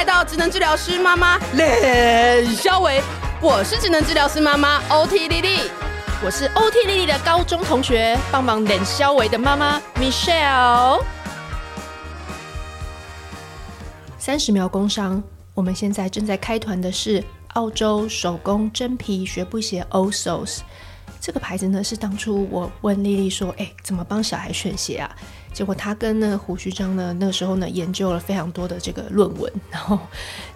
来到职能治疗师妈妈冷肖维，我是职能治疗师妈妈 OT 丽丽，我是 OT 丽丽的高中同学，帮忙冷肖维的妈妈 Michelle。三十秒工商，我们现在正在开团的是澳洲手工真皮学步鞋 OSOS。这个牌子呢，是当初我问丽丽说：“哎，怎么帮小孩选鞋啊？”结果他跟那个胡须章呢，那个时候呢，研究了非常多的这个论文，然后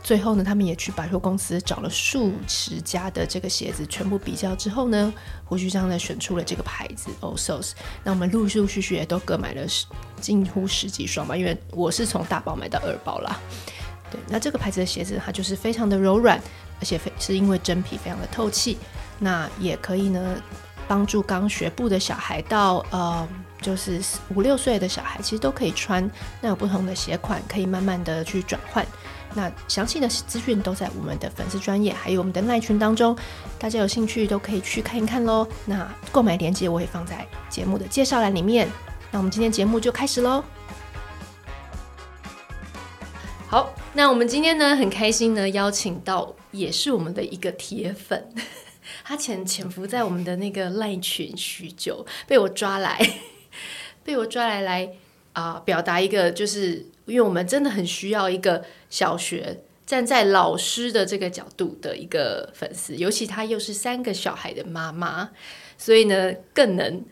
最后呢，他们也去百货公司找了数十家的这个鞋子，全部比较之后呢，胡须章呢选出了这个牌子 OSOS。那我们陆陆续续也都各买了十近乎十几双吧，因为我是从大包买到二包啦。对，那这个牌子的鞋子它就是非常的柔软，而且非是因为真皮非常的透气，那也可以呢帮助刚学步的小孩到呃。就是五六岁的小孩其实都可以穿，那有不同的鞋款可以慢慢的去转换。那详细的资讯都在我们的粉丝专业，还有我们的赖群当中，大家有兴趣都可以去看一看喽。那购买链接我会放在节目的介绍栏里面。那我们今天节目就开始喽。好，那我们今天呢很开心呢邀请到也是我们的一个铁粉，他潜潜伏在我们的那个赖群许久，被我抓来。被我抓来来啊、表达一个，就是因为我们真的很需要一个小学站在老师的这个角度的一个粉丝，尤其他又是三个小孩的妈妈，所以呢更能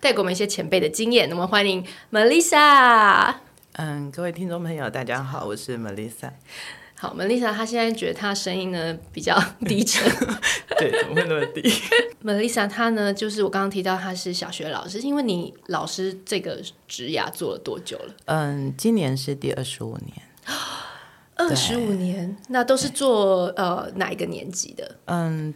带给我们一些前辈的经验。那么欢迎 Melissa。嗯，各位听众朋友，大家好，我是 Melissa。好，Melissa，她现在觉得她声音呢比较 低沉，对，怎么会那么低？Melissa，她呢就是我刚刚提到她是小学老师，因为你老师这个职涯做了多久了？嗯，今年是第二十五年，二十五年，那都是做呃哪一个年级的？嗯。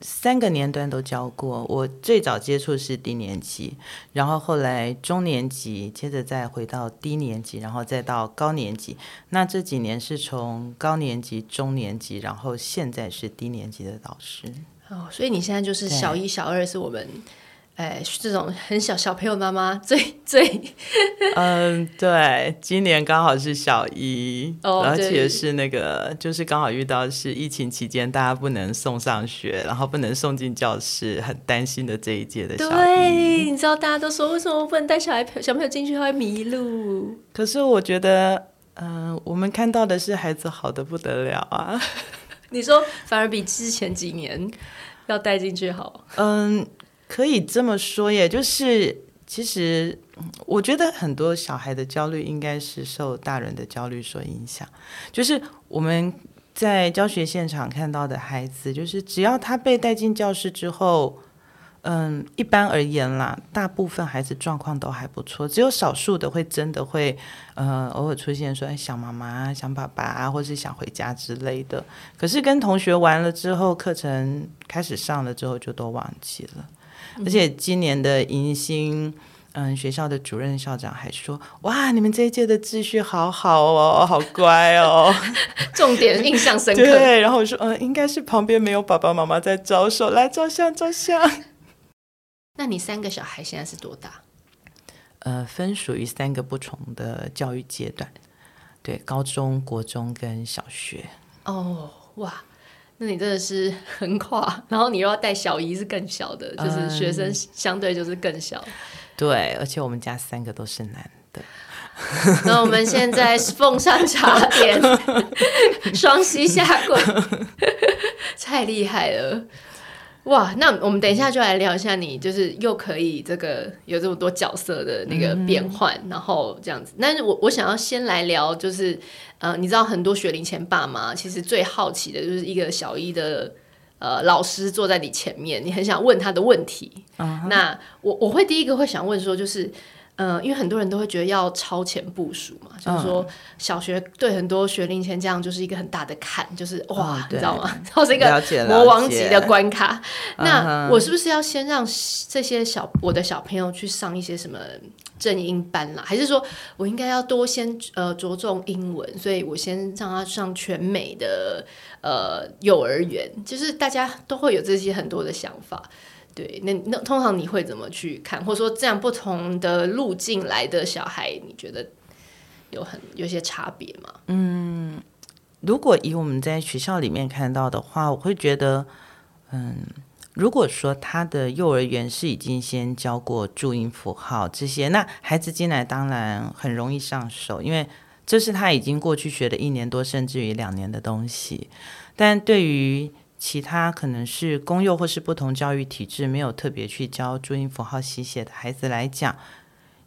三个年段都教过，我最早接触是低年级，然后后来中年级，接着再回到低年级，然后再到高年级。那这几年是从高年级、中年级，然后现在是低年级的导师。哦，所以你现在就是小一、小二是我们。哎，这种很小小朋友妈妈最最，嗯，对，今年刚好是小一，哦、而且是那个，就是刚好遇到是疫情期间，大家不能送上学，然后不能送进教室，很担心的这一届的小一。对，你知道大家都说，为什么不能带小孩小朋友进去，他会迷路？可是我觉得，嗯、呃，我们看到的是孩子好的不得了啊。你说反而比之前几年要带进去好？嗯。可以这么说，耶就是其实，我觉得很多小孩的焦虑应该是受大人的焦虑所影响。就是我们在教学现场看到的孩子，就是只要他被带进教室之后，嗯，一般而言啦，大部分孩子状况都还不错，只有少数的会真的会，呃，偶尔出现说，想妈妈、想爸爸，或是想回家之类的。可是跟同学玩了之后，课程开始上了之后，就都忘记了。而且今年的迎新，嗯，学校的主任校长还说：“哇，你们这一届的秩序好好哦，好乖哦。”重点印象深刻。对，然后我说：“嗯，应该是旁边没有爸爸妈妈在招手，来照相，照相。”那你三个小孩现在是多大？呃，分属于三个不同的教育阶段，对，高中国中跟小学。哦，哇。那你真的是横跨，然后你又要带小姨，是更小的，就是学生相对就是更小。嗯、对，而且我们家三个都是男的。那我们现在奉上茶点，双膝下跪，太厉害了。哇，那我们等一下就来聊一下你，就是又可以这个有这么多角色的那个变换，然后这样子。但是我我想要先来聊，就是呃，你知道很多学龄前爸妈其实最好奇的就是一个小一的呃老师坐在你前面，你很想问他的问题。那我我会第一个会想问说，就是。嗯、呃，因为很多人都会觉得要超前部署嘛，嗯、就是说小学对很多学龄前这样就是一个很大的坎，就是哇，嗯、你知道吗？然后是一个魔王级的关卡。那我是不是要先让这些小我的小朋友去上一些什么正音班啦？还是说我应该要多先呃着重英文，所以我先让他上全美的呃幼儿园？就是大家都会有这些很多的想法。对，那那通常你会怎么去看，或者说这样不同的路径来的小孩，你觉得有很有些差别吗？嗯，如果以我们在学校里面看到的话，我会觉得，嗯，如果说他的幼儿园是已经先教过注音符号这些，那孩子进来当然很容易上手，因为这是他已经过去学了一年多甚至于两年的东西。但对于其他可能是公幼或是不同教育体制没有特别去教注音符号习写的孩子来讲，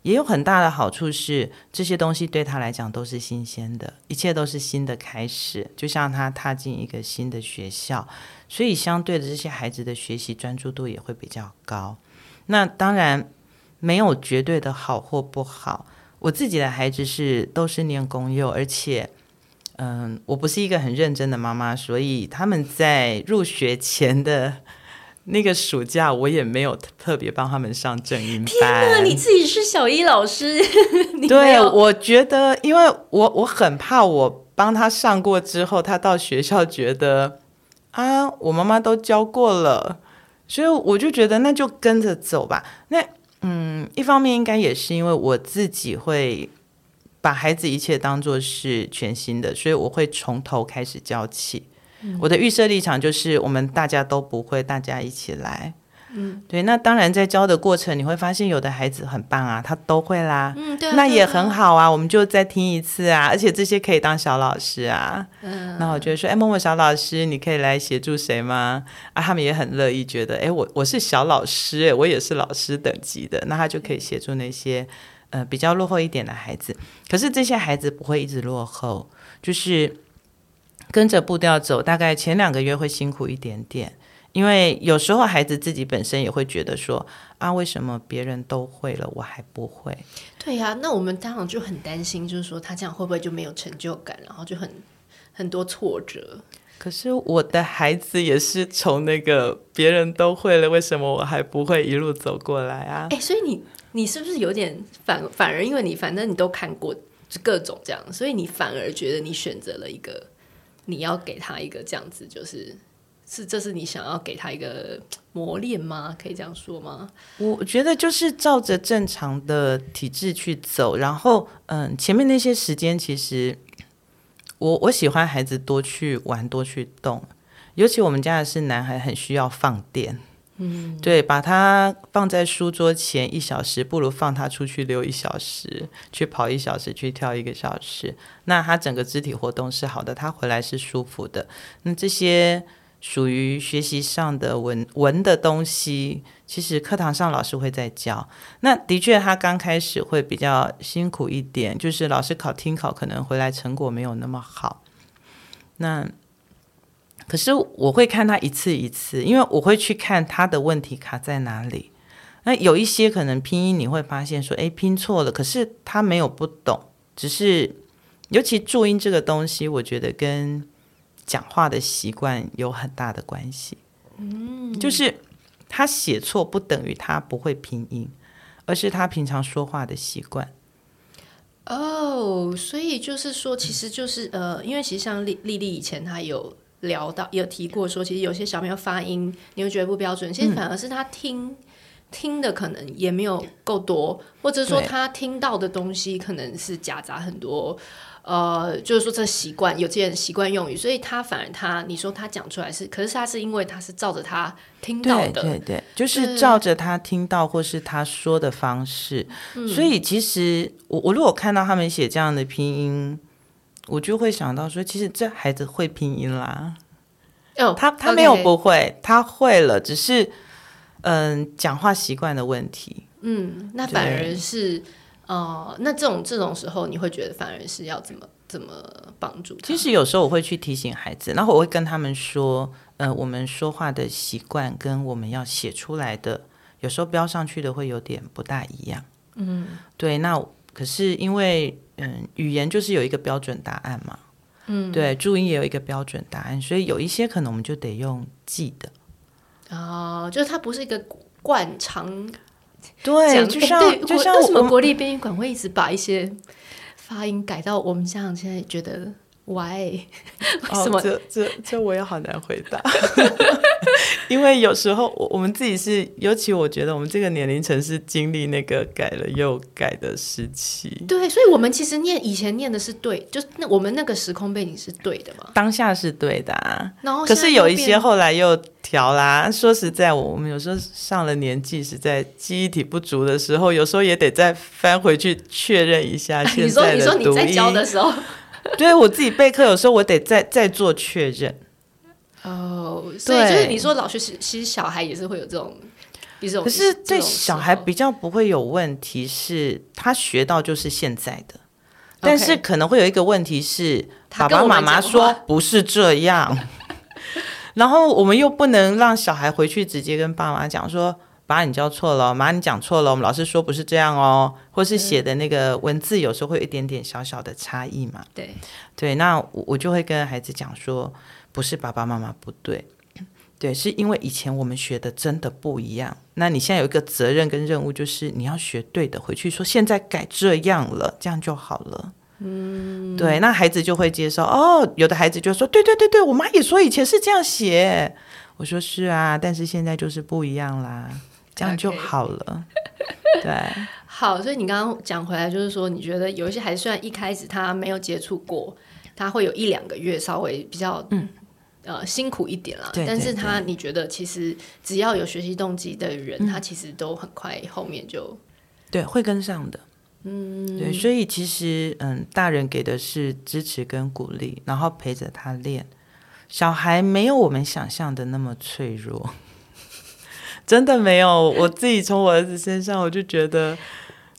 也有很大的好处是，这些东西对他来讲都是新鲜的，一切都是新的开始，就像他踏进一个新的学校，所以相对的这些孩子的学习专注度也会比较高。那当然没有绝对的好或不好，我自己的孩子是都是念公幼，而且。嗯，我不是一个很认真的妈妈，所以他们在入学前的 那个暑假，我也没有特别帮他们上正音班。天哪，你自己是小一老师，对，我觉得，因为我我很怕我帮他上过之后，他到学校觉得啊，我妈妈都教过了，所以我就觉得那就跟着走吧。那嗯，一方面应该也是因为我自己会。把孩子一切当做是全新的，所以我会从头开始教起。嗯、我的预设立场就是，我们大家都不会，大家一起来。嗯，对。那当然，在教的过程，你会发现有的孩子很棒啊，他都会啦。嗯，对、啊。那也很好啊，我们就再听一次啊。而且这些可以当小老师啊。嗯。那我就说，哎，默默小老师，你可以来协助谁吗？啊，他们也很乐意，觉得，哎，我我是小老师，哎，我也是老师等级的，那他就可以协助那些。呃，比较落后一点的孩子，可是这些孩子不会一直落后，就是跟着步调走。大概前两个月会辛苦一点点，因为有时候孩子自己本身也会觉得说啊，为什么别人都会了，我还不会？对呀，那我们当然就很担心，就是说他这样会不会就没有成就感，然后就很很多挫折。可是我的孩子也是从那个别人都会了，为什么我还不会一路走过来啊？哎，所以你。你是不是有点反反而，因为你反正你都看过各种这样，所以你反而觉得你选择了一个，你要给他一个这样子，就是是这是你想要给他一个磨练吗？可以这样说吗？我觉得就是照着正常的体制去走，然后嗯，前面那些时间其实我我喜欢孩子多去玩，多去动，尤其我们家的是男孩，很需要放电。嗯，对，把他放在书桌前一小时，不如放他出去溜一小时，去跑一小时，去跳一个小时。那他整个肢体活动是好的，他回来是舒服的。那这些属于学习上的文文的东西，其实课堂上老师会在教。那的确，他刚开始会比较辛苦一点，就是老师考听考，可能回来成果没有那么好。那。可是我会看他一次一次，因为我会去看他的问题卡在哪里。那有一些可能拼音你会发现说，哎，拼错了，可是他没有不懂，只是尤其注音这个东西，我觉得跟讲话的习惯有很大的关系。嗯，就是他写错不等于他不会拼音，而是他平常说话的习惯。哦，所以就是说，其实就是呃，因为其实像丽丽丽以前她有。聊到有提过说，其实有些小朋友发音你会觉得不标准，其实反而是他听、嗯、听的可能也没有够多，或者说他听到的东西可能是夹杂很多，呃，就是说这习惯有些人习惯用语，所以他反而他你说他讲出来是，可是他是因为他是照着他听到的，对对对，就是照着他听到或是他说的方式，嗯、所以其实我我如果看到他们写这样的拼音。我就会想到说，其实这孩子会拼音啦。哦，他他没有不会，他会了，只是嗯，讲话习惯的问题。嗯，那反而是呃，那这种这种时候，你会觉得反而是要怎么怎么帮助他？其实有时候我会去提醒孩子，然后我会跟他们说，呃，我们说话的习惯跟我们要写出来的，有时候标上去的会有点不大一样。嗯，对，那可是因为。嗯，语言就是有一个标准答案嘛，嗯，对，注音也有一个标准答案，所以有一些可能我们就得用记的。哦，就是它不是一个惯常，对，就像、欸、就像为什么国立编译馆会一直把一些发音改到我们家长现在觉得？Why？哦，这这这我也好难回答。因为有时候我我们自己是，尤其我觉得我们这个年龄层是经历那个改了又改的时期。对，所以我们其实念以前念的是对，就是那我们那个时空背景是对的嘛。当下是对的啊，然后可是有一些后来又调啦。说实在，我们有时候上了年纪，实在记忆体不足的时候，有时候也得再翻回去确认一下 现在的读音。你说你说你在教的时候，对我自己备课，有时候我得再再做确认。哦，所以就是你说老师其实小孩也是会有这种，一种可是对小孩比较不会有问题，是他学到就是现在的，但是可能会有一个问题是，爸爸妈妈说不是这样，然后我们又不能让小孩回去直接跟爸妈讲说，爸你教错了，妈你讲错了，我们老师说不是这样哦，或是写的那个文字有时候会有一点点小小的差异嘛，对对，那我就会跟孩子讲说。不是爸爸妈妈不对，对，是因为以前我们学的真的不一样。那你现在有一个责任跟任务，就是你要学对的，回去说现在改这样了，这样就好了。嗯，对，那孩子就会接受。哦，有的孩子就说：“对对对对，我妈也说以前是这样写。”我说：“是啊，但是现在就是不一样啦，这样就好了。”对，好，所以你刚刚讲回来，就是说你觉得有一些孩子虽然一开始他没有接触过，他会有一两个月稍微比较嗯。呃，辛苦一点啦，对对对，但是他你觉得其实只要有学习动机的人，嗯，他其实都很快后面就对会跟上的，嗯，对，所以其实嗯，大人给的是支持跟鼓励，然后陪着他练，小孩没有我们想象的那么脆弱，真的没有，我自己从我儿子身上我就觉得。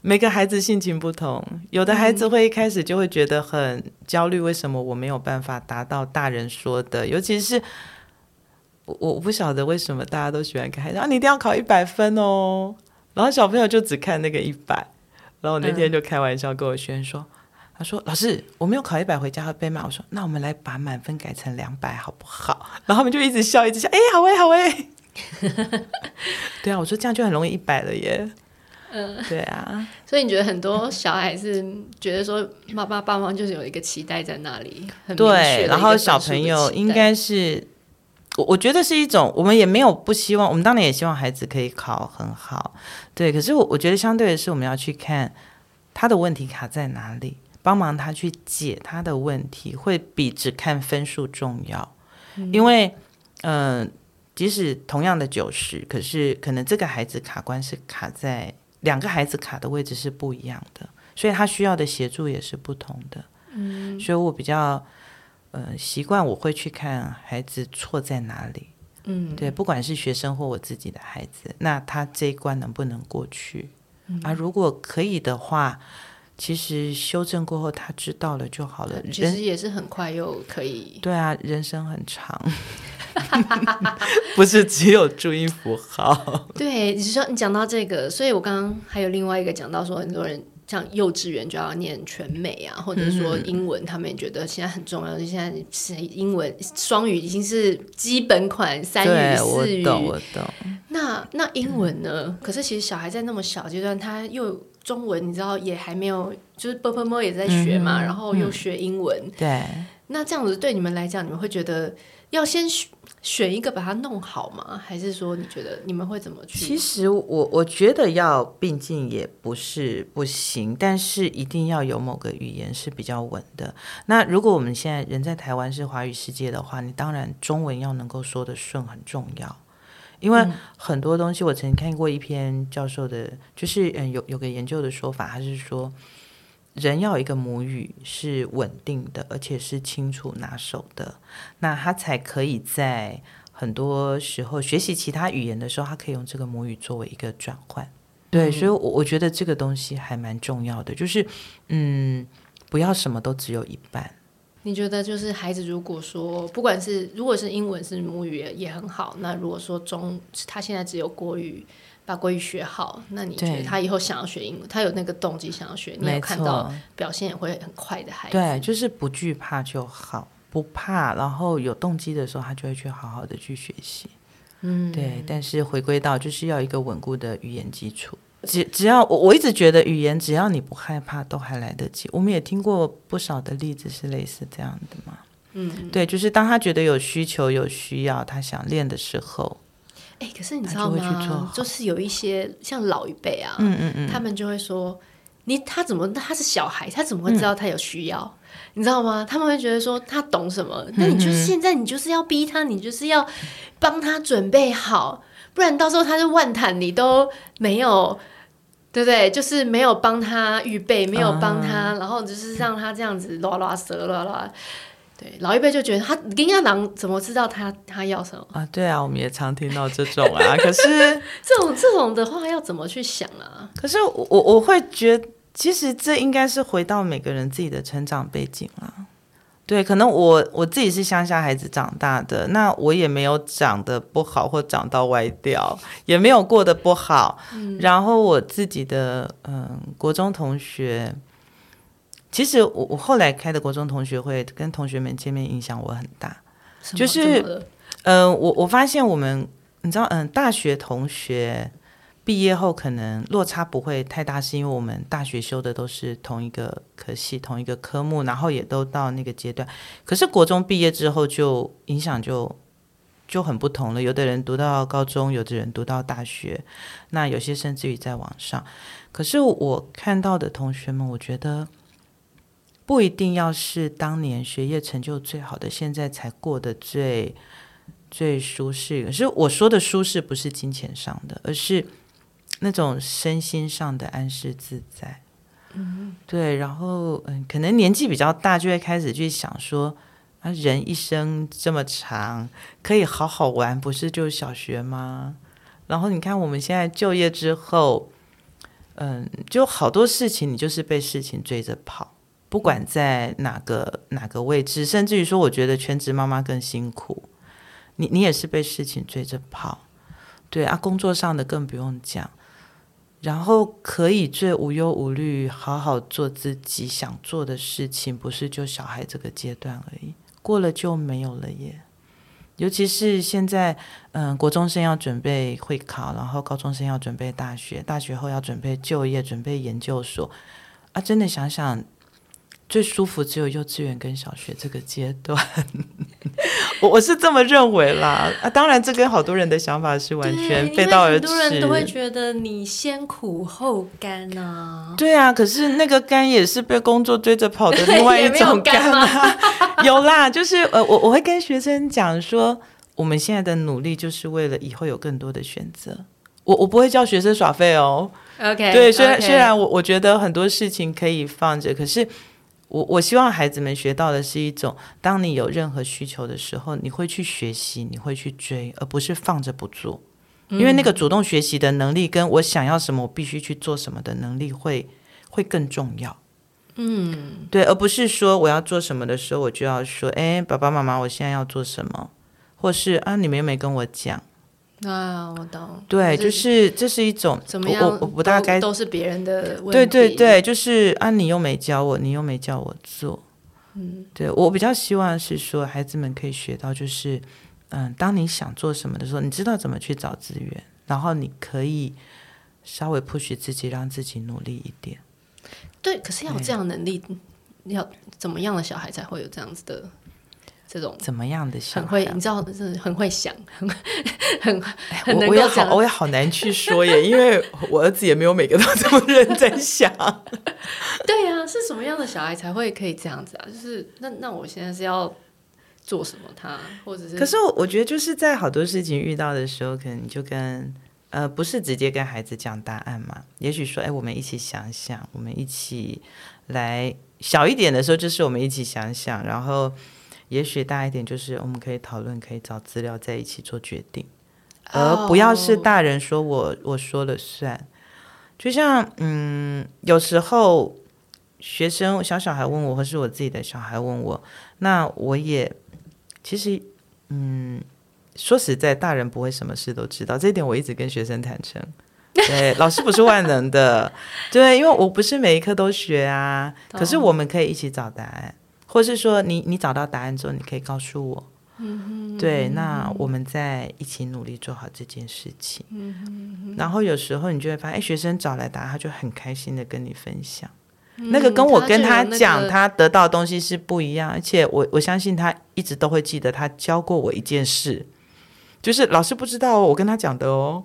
每个孩子性情不同，有的孩子会一开始就会觉得很焦虑，为什么我没有办法达到大人说的？尤其是我我不晓得为什么大家都喜欢看孩子啊，你一定要考一百分哦。然后小朋友就只看那个一百，然后我那天就开玩笑跟我学生说，他说老师我没有考一百回家会被骂，我说那我们来把满分改成两百好不好？然后他们就一直笑一直笑，哎好哎好哎，对啊，我说这样就很容易一百了耶。嗯，对啊，所以你觉得很多小孩是觉得说妈妈爸妈就是有一个期待在那里，很对，然后小朋友应该是，我我觉得是一种，我们也没有不希望，我们当然也希望孩子可以考很好，对，可是我我觉得相对的是，我们要去看他的问题卡在哪里，帮忙他去解他的问题，会比只看分数重要，嗯、因为嗯、呃，即使同样的九十，可是可能这个孩子卡关是卡在。两个孩子卡的位置是不一样的，所以他需要的协助也是不同的。嗯，所以我比较呃习惯，我会去看孩子错在哪里。嗯，对，不管是学生或我自己的孩子，那他这一关能不能过去？嗯，啊，如果可以的话，其实修正过后他知道了就好了。其实也是很快又可以。对啊，人生很长。不是只有注音符号。对，你说你讲到这个，所以我刚刚还有另外一个讲到说，很多人像幼稚园就要念全美啊，或者说英文，他们也觉得现在很重要。就现在是英文双语已经是基本款，三语四语。我懂，我懂。那那英文呢？可是其实小孩在那么小阶段，他又中文，你知道也还没有，就是啵啵啵也在学嘛，然后又学英文。对。那这样子对你们来讲，你们会觉得？要先选选一个把它弄好吗？还是说你觉得你们会怎么去？其实我我觉得要并进也不是不行，但是一定要有某个语言是比较稳的。那如果我们现在人在台湾是华语世界的话，你当然中文要能够说得顺很重要，因为很多东西我曾经看过一篇教授的，就是嗯有有个研究的说法，他是说。人要有一个母语是稳定的，而且是清楚拿手的，那他才可以在很多时候学习其他语言的时候，他可以用这个母语作为一个转换。对，嗯、所以我我觉得这个东西还蛮重要的，就是嗯，不要什么都只有一半。你觉得就是孩子如果说不管是如果是英文是母语也很好，那如果说中他现在只有国语。把国语学好，那你觉得他以后想要学英文，他有那个动机想要学，你有看到表现也会很快的孩子。对，就是不惧怕就好，不怕，然后有动机的时候，他就会去好好的去学习。嗯，对。但是回归到就是要一个稳固的语言基础。只只要我我一直觉得语言，只要你不害怕，都还来得及。我们也听过不少的例子是类似这样的嘛。嗯，对，就是当他觉得有需求、有需要，他想练的时候，哎，可是你知道吗？就，就是有一些像老一辈啊，嗯嗯嗯，他们就会说，你他怎么他是小孩，他怎么会知道他有需要？嗯你知道吗？他们会觉得说他懂什么？那你就现在你就是要逼他，你就是要帮他准备好，不然到时候他就万谈你都没有，对不对？就是没有帮他预备，没有帮他，然后就是让他这样子拉拉舌拉拉。对，老一辈就觉得他跟他讲怎么知道他他要什么啊？对啊，我们也常听到这种啊。可是 这种这种的话要怎么去想啊？可是我我会觉得。其实这应该是回到每个人自己的成长背景啦。对，可能我我自己是乡下孩子长大的，那我也没有长得不好或长到歪掉，也没有过得不好。嗯、然后我自己的嗯国中同学，其实我我后来开的国中同学会跟同学们见面，影响我很大。就是嗯、呃，我我发现我们你知道嗯大学同学。毕业后可能落差不会太大，是因为我们大学修的都是同一个科系、同一个科目，然后也都到那个阶段。可是国中毕业之后，就影响就就很不同了。有的人读到高中，有的人读到大学，那有些甚至于在网上。可是我看到的同学们，我觉得不一定要是当年学业成就最好的，现在才过得最最舒适。可是我说的舒适，不是金钱上的，而是。那种身心上的安适自在，嗯，对，然后嗯，可能年纪比较大，就会开始去想说，啊，人一生这么长，可以好好玩，不是就小学吗？然后你看我们现在就业之后，嗯，就好多事情，你就是被事情追着跑，不管在哪个哪个位置，甚至于说，我觉得全职妈妈更辛苦，你你也是被事情追着跑，对啊，工作上的更不用讲。然后可以最无忧无虑，好好做自己想做的事情，不是就小孩这个阶段而已，过了就没有了耶。尤其是现在，嗯，国中生要准备会考，然后高中生要准备大学，大学后要准备就业，准备研究所，啊，真的想想。最舒服只有幼稚园跟小学这个阶段，我我是这么认为啦。啊，当然这跟好多人的想法是完全背道而驰。很多人都会觉得你先苦后甘啊。对啊，可是那个甘也是被工作追着跑的另外一种甘啊。有，有啦，就是呃，我我会跟学生讲说，我们现在的努力就是为了以后有更多的选择。我我不会叫学生耍废哦。OK，对，虽然.虽然我我觉得很多事情可以放着，可是。我我希望孩子们学到的是一种，当你有任何需求的时候，你会去学习，你会去追，而不是放着不做。因为那个主动学习的能力，跟我想要什么，我必须去做什么的能力会会更重要。嗯，对，而不是说我要做什么的时候，我就要说，哎，爸爸妈妈，我现在要做什么，或是啊，你们又没跟我讲。啊，我懂。对，就是这是一种怎么样？我我不大概都是别人的问题。对对对，就是啊，你又没教我，你又没教我做。嗯，对，我比较希望是说，孩子们可以学到，就是嗯，当你想做什么的时候，你知道怎么去找资源，然后你可以稍微 push 自己，让自己努力一点。对，可是要有这样能力，要怎么样的小孩才会有这样子的？这种怎么样的想？很会，你知道，是很会想，很很很能够讲。我也好，我也好难去说耶，因为我儿子也没有每个都这么认真想。对呀、啊，是什么样的小孩才会可以这样子啊？就是那那我现在是要做什么？他或者是？可是我我觉得就是在好多事情遇到的时候，可能就跟呃不是直接跟孩子讲答案嘛？也许说，哎，我们一起想想，我们一起来小一点的时候，就是我们一起想想，然后。也许大一点，就是我们可以讨论，可以找资料在一起做决定，而不要是大人说我我说了算。就像嗯，有时候学生小小孩问我，或是我自己的小孩问我，那我也其实嗯，说实在，大人不会什么事都知道，这一点我一直跟学生坦诚。对，老师不是万能的，对，因为我不是每一科都学啊，可是我们可以一起找答案。或是说你，你你找到答案之后，你可以告诉我，嗯，对，那我们再一起努力做好这件事情。嗯，然后有时候你就会发现，哎，学生找来答案，他就很开心的跟你分享。嗯、那个跟我跟他讲他，他得到的东西是不一样，而且我我相信他一直都会记得他教过我一件事，就是老师不知道我跟他讲的哦。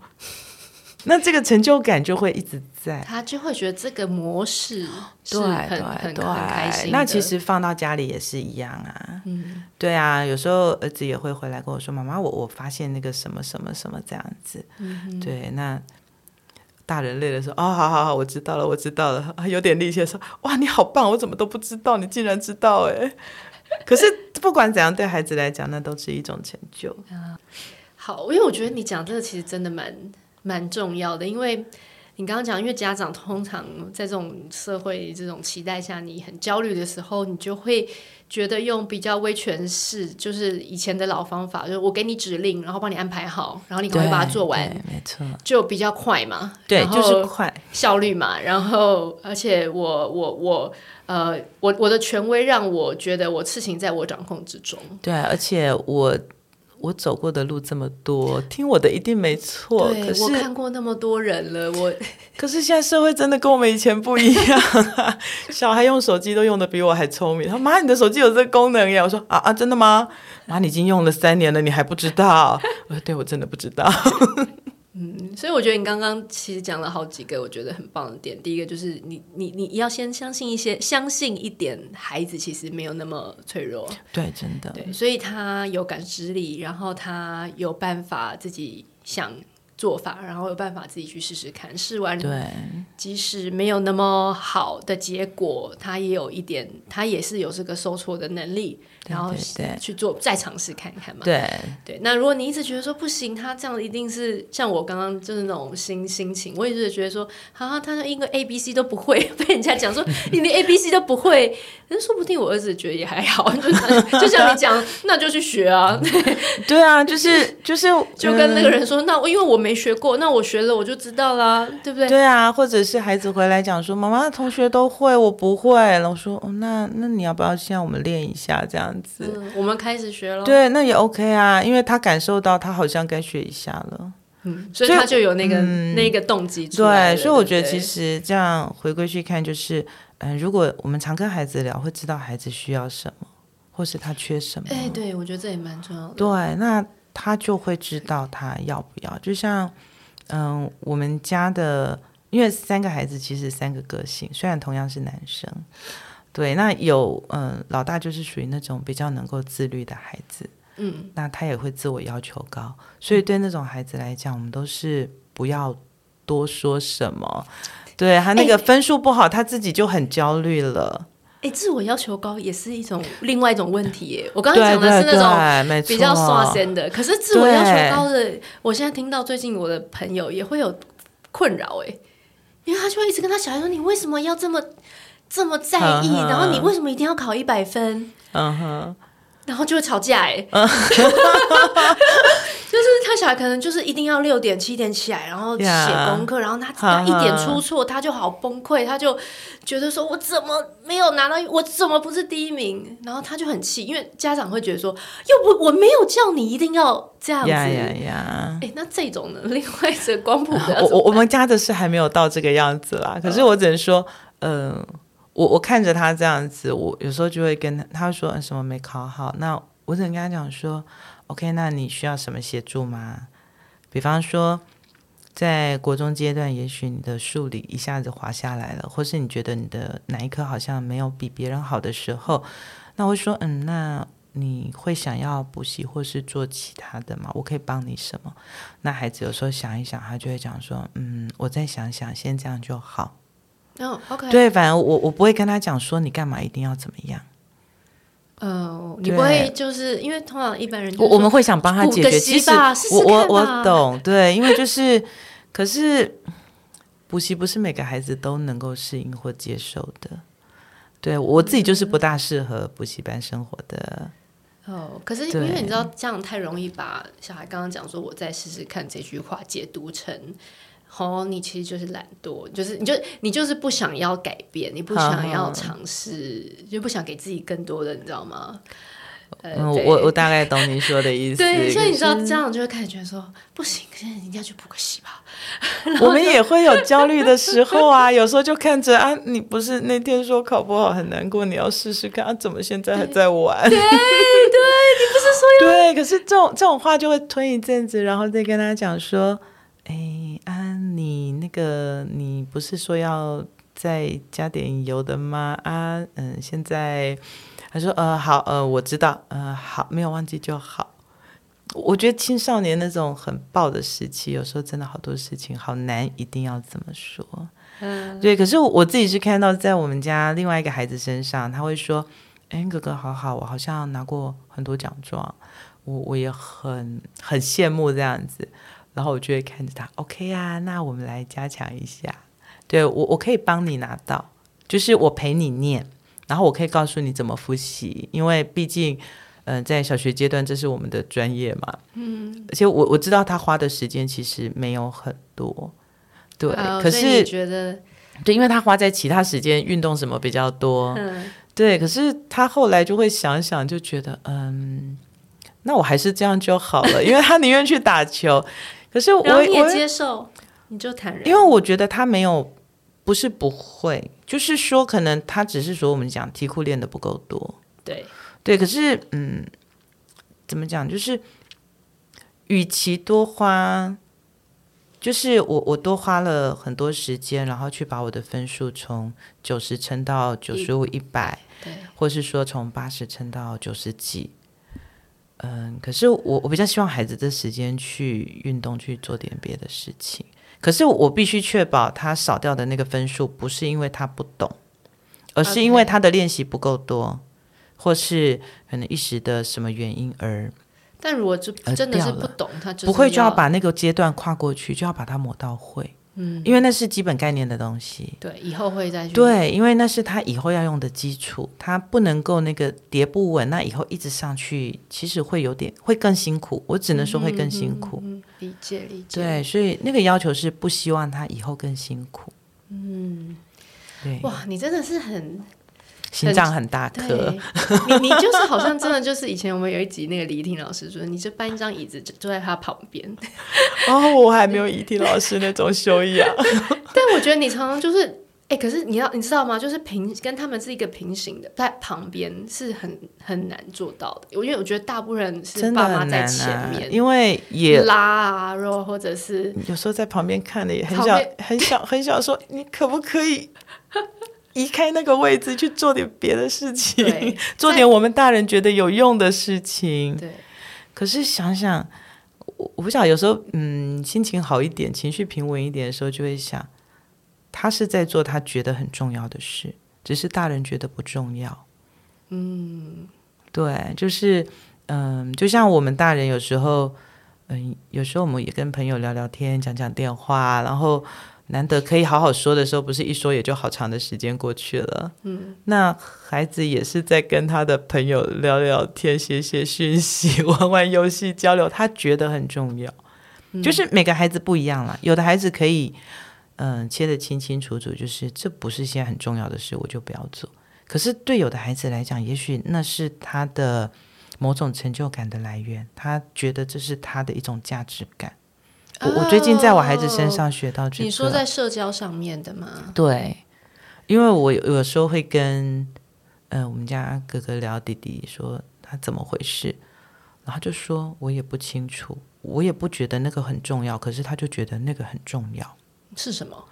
那这个成就感就会一直在，他就会觉得这个模式是很对对很对很开心。那其实放到家里也是一样啊，嗯，对啊，有时候儿子也会回来跟我说：“妈妈，我我发现那个什么什么什么这样子。嗯”对，那大人累了说：“哦，好好好，我知道了，我知道了。”有点力气说：“哇，你好棒，我怎么都不知道，你竟然知道哎！” 可是不管怎样，对孩子来讲，那都是一种成就。啊，好，因为我觉得你讲这个其实真的蛮。蛮重要的，因为你刚刚讲，因为家长通常在这种社会这种期待下，你很焦虑的时候，你就会觉得用比较威权式，就是以前的老方法，就是我给你指令，然后帮你安排好，然后你赶快把它做完，没错，就比较快嘛，对，就是快效率嘛。然后，而且我我我呃，我我的权威让我觉得我事情在我掌控之中，对，而且我。我走过的路这么多，听我的一定没错。对，可是我看过那么多人了，我 可是现在社会真的跟我们以前不一样啊！小孩用手机都用的比我还聪明。他说妈，你的手机有这个功能呀？我说啊啊，真的吗？妈，你已经用了三年了，你还不知道？我说对，我真的不知道。嗯，所以我觉得你刚刚其实讲了好几个我觉得很棒的点。第一个就是你你你要先相信一些，相信一点，孩子其实没有那么脆弱。对，真的。对，所以他有感知力，然后他有办法自己想做法，然后有办法自己去试试看。试完，对，即使没有那么好的结果，他也有一点，他也是有这个受挫的能力。然后去做，再尝试看一看嘛。对对，那如果你一直觉得说不行，他这样一定是像我刚刚就是那种心心情，我也是觉得说，啊，他说一个 A B C 都不会，被人家讲说 你连 A B C 都不会，那说不定我儿子觉得也还好，就 就像你讲，那就去学啊。对，对啊，就是就是就跟那个人说，那因为我没学过，那我学了我就知道啦，对不对？对啊，或者是孩子回来讲说，妈妈同学都会，我不会，了。我说，哦，那那你要不要现在我们练一下这样？嗯，我们开始学了。对，那也 OK 啊，因为他感受到他好像该学一下了，嗯，所以他就有那个、嗯、那个动机出来。对，所以我觉得其实这样回归去看，就是嗯，如果我们常跟孩子聊，会知道孩子需要什么，或是他缺什么。哎，对，我觉得这也蛮重要的。对，那他就会知道他要不要。就像嗯，我们家的，因为三个孩子其实三个个性，虽然同样是男生。对，那有嗯，老大就是属于那种比较能够自律的孩子，嗯，那他也会自我要求高，所以对那种孩子来讲，我们都是不要多说什么。对，他那个分数不好，他自己就很焦虑了。哎，自我要求高也是一种另外一种问题耶。我刚刚讲的是那种比较刷身的，可是自我要求高的，我现在听到最近我的朋友也会有困扰哎，因为他就会一直跟他小孩说：“你为什么要这么？”这么在意，然后你为什么一定要考一百分？嗯哼，然后就会吵架哎。就是他小孩可能就是一定要六点七点起来，然后写功课，然后他他一点出错他就好崩溃，他就觉得说：“我怎么没有拿到？我怎么不是第一名？”然后他就很气，因为家长会觉得说：“又不我没有叫你一定要这样子。”呀呀呀！哎，那这种呢？另外一个光谱的，我我我们家的是还没有到这个样子啦。可是我只能说，嗯。我我看着他这样子，我有时候就会跟他，他说什么没考好，那我只能跟他讲说，OK，那你需要什么协助吗？比方说，在国中阶段，也许你的数理一下子滑下来了，或是你觉得你的哪一科好像没有比别人好的时候，那我会说，嗯，那你会想要补习或是做其他的吗？我可以帮你什么？那孩子有时候想一想，他就会讲说，嗯，我再想想，先这样就好。对，反正我我不会跟他讲说你干嘛一定要怎么样。呃，你不会就是因为通常一般人，我我们会想帮他解决。其实我我我懂，对，因为就是，可是补习不是每个孩子都能够适应或接受的。对，我自己就是不大适合补习班生活的。哦，可是因为你知道这样太容易把小孩刚刚讲说我再试试看这句话解读成。哦，你其实就是懒惰，就是你就你就是不想要改变，你不想要尝试，就不想给自己更多的，你知道吗？嗯，我我大概懂你说的意思。对，所以你知道这样就会开始觉得说，不行，现在应该去补个习吧。我们也会有焦虑的时候啊，有时候就看着啊，你不是那天说考不好很难过，你要试试看啊，怎么现在还在玩？对对，你不是说要 对，可是这种这种话就会吞一阵子，然后再跟他讲说，哎那个你不是说要再加点油的吗？啊，嗯，现在。他说：“呃，好，呃，我知道，呃，好，没有忘记就好。我觉得青少年那种很爆的时期，有时候真的好多事情好难，一定要怎么说？嗯，对。可是我自己是看到在我们家另外一个孩子身上，他会说：‘哎，哥哥好好，我好像拿过很多奖状，我我也很很羡慕这样子。’然后我就会看着他，OK 啊，那我们来加强一下。对，我我可以帮你拿到，就是我陪你念。”然后我可以告诉你怎么复习，因为毕竟，嗯、呃，在小学阶段这是我们的专业嘛。嗯，而且我我知道他花的时间其实没有很多，对。哦、可是觉得，对，因为他花在其他时间运动什么比较多。嗯，对。可是他后来就会想想，就觉得，嗯，那我还是这样就好了，因为他宁愿去打球。可是我我也接受，你就坦然。因为我觉得他没有。不是不会，就是说，可能他只是说我们讲题库练的不够多，对对。可是，嗯，怎么讲？就是，与其多花，就是我我多花了很多时间，然后去把我的分数从九十撑到九十五、一百，对，或是说从八十撑到九十几。嗯，可是我我比较希望孩子的时间去运动，去做点别的事情。可是我必须确保他少掉的那个分数不是因为他不懂，而是因为他的练习不够多.或是可能一时的什么原因而。但如果就真的是不懂，他不会就要把那个阶段跨过去，就要把它磨到会。嗯，因为那是基本概念的东西。对，以后会再去。对，因为那是他以后要用的基础，他不能够那个叠不稳，那以后一直上去，其实会有点会更辛苦。我只能说会更辛苦。嗯，理解理解。对，所以那个要求是不希望他以后更辛苦。嗯，对。哇，你真的是很。心脏很大颗，你你就是好像真的就是以前我们有一集那个李婷老师说，你就搬一张椅子就坐在他旁边。哦，我还没有李婷老师那种修养。但我觉得你常常就是，哎、欸，可是你要你知道吗？就是平跟他们是一个平行的，在旁边是很很难做到的。因为我觉得大部分人是爸妈在前面，啊、因为也拉啊，然后或者是有时候在旁边看的也很想很想很想说，你可不可以？移开那个位置去做点别的事情，做点我们大人觉得有用的事情。对，可是想想，我我不晓得，有时候嗯，心情好一点，情绪平稳一点的时候，就会想，他是在做他觉得很重要的事，只是大人觉得不重要。嗯，对，就是嗯，就像我们大人有时候，嗯，有时候我们也跟朋友聊聊天，讲讲电话，然后。难得可以好好说的时候，不是一说也就好长的时间过去了。嗯，那孩子也是在跟他的朋友聊聊天、写写讯息、玩玩游戏、交流，他觉得很重要。嗯，就是每个孩子不一样了，有的孩子可以，嗯，切得清清楚楚，就是这不是现在很重要的事，我就不要做。可是对有的孩子来讲，也许那是他的某种成就感的来源，他觉得这是他的一种价值感。我我最近在我孩子身上学到这个，你说在社交上面的吗？对，因为我有时候会跟嗯、呃、我们家哥哥聊弟弟说他怎么回事，然后就说我也不清楚，我也不觉得那个很重要，可是他就觉得那个很重要。是什么？